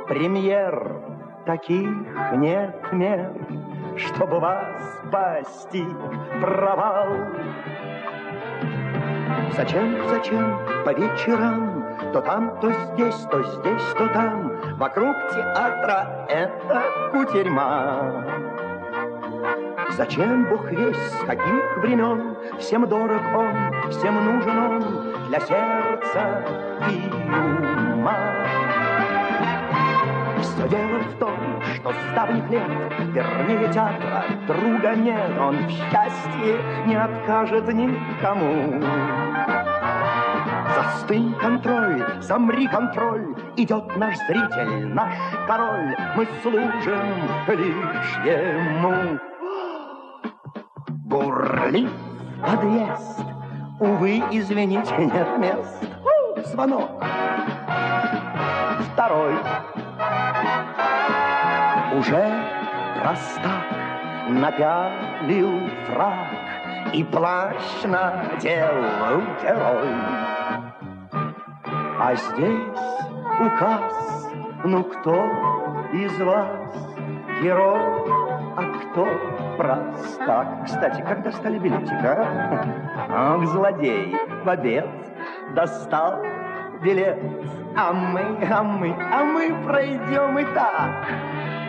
премьер таких нет мер, Чтобы вас постиг провал. Зачем, зачем? По вечерам. То там, то здесь, то здесь, то там. Вокруг театра это кутерьма. Зачем Бог весь с каких времен? Всем дорог он, всем нужен он Для сердца и ума Все дело в том, что с давних лет Вернее театра друга нет Он в счастье не откажет никому Застынь контроль, замри контроль, Идет наш зритель, наш король, Мы служим лишь ему. Бурлит подъезд, увы, извините, нет мест. Звонок. Второй. Уже простак напялил фраг И плащ надел герой. А здесь указ, ну кто из вас герой, а кто простак. Кстати, когда стали билетик, а? Ах, злодей, в обед достал билет. А мы, а мы, а мы пройдем и так.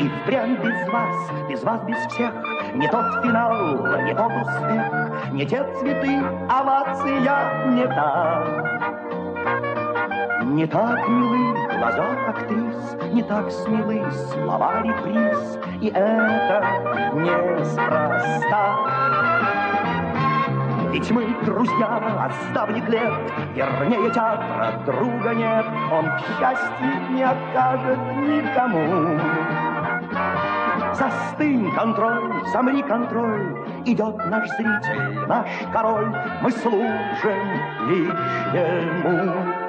И впрямь без вас, без вас, без всех. Не тот финал, не тот успех Не те цветы, овация не та Не так милы глаза актрис Не так смелы слова реприз И это неспроста. Ведь мы друзья, отставник лет, Вернее театра друга нет, Он, к счастью, не окажет никому. Застынь, контроль, замри, контроль, Идет наш зритель, наш король, Мы служим лишь ему.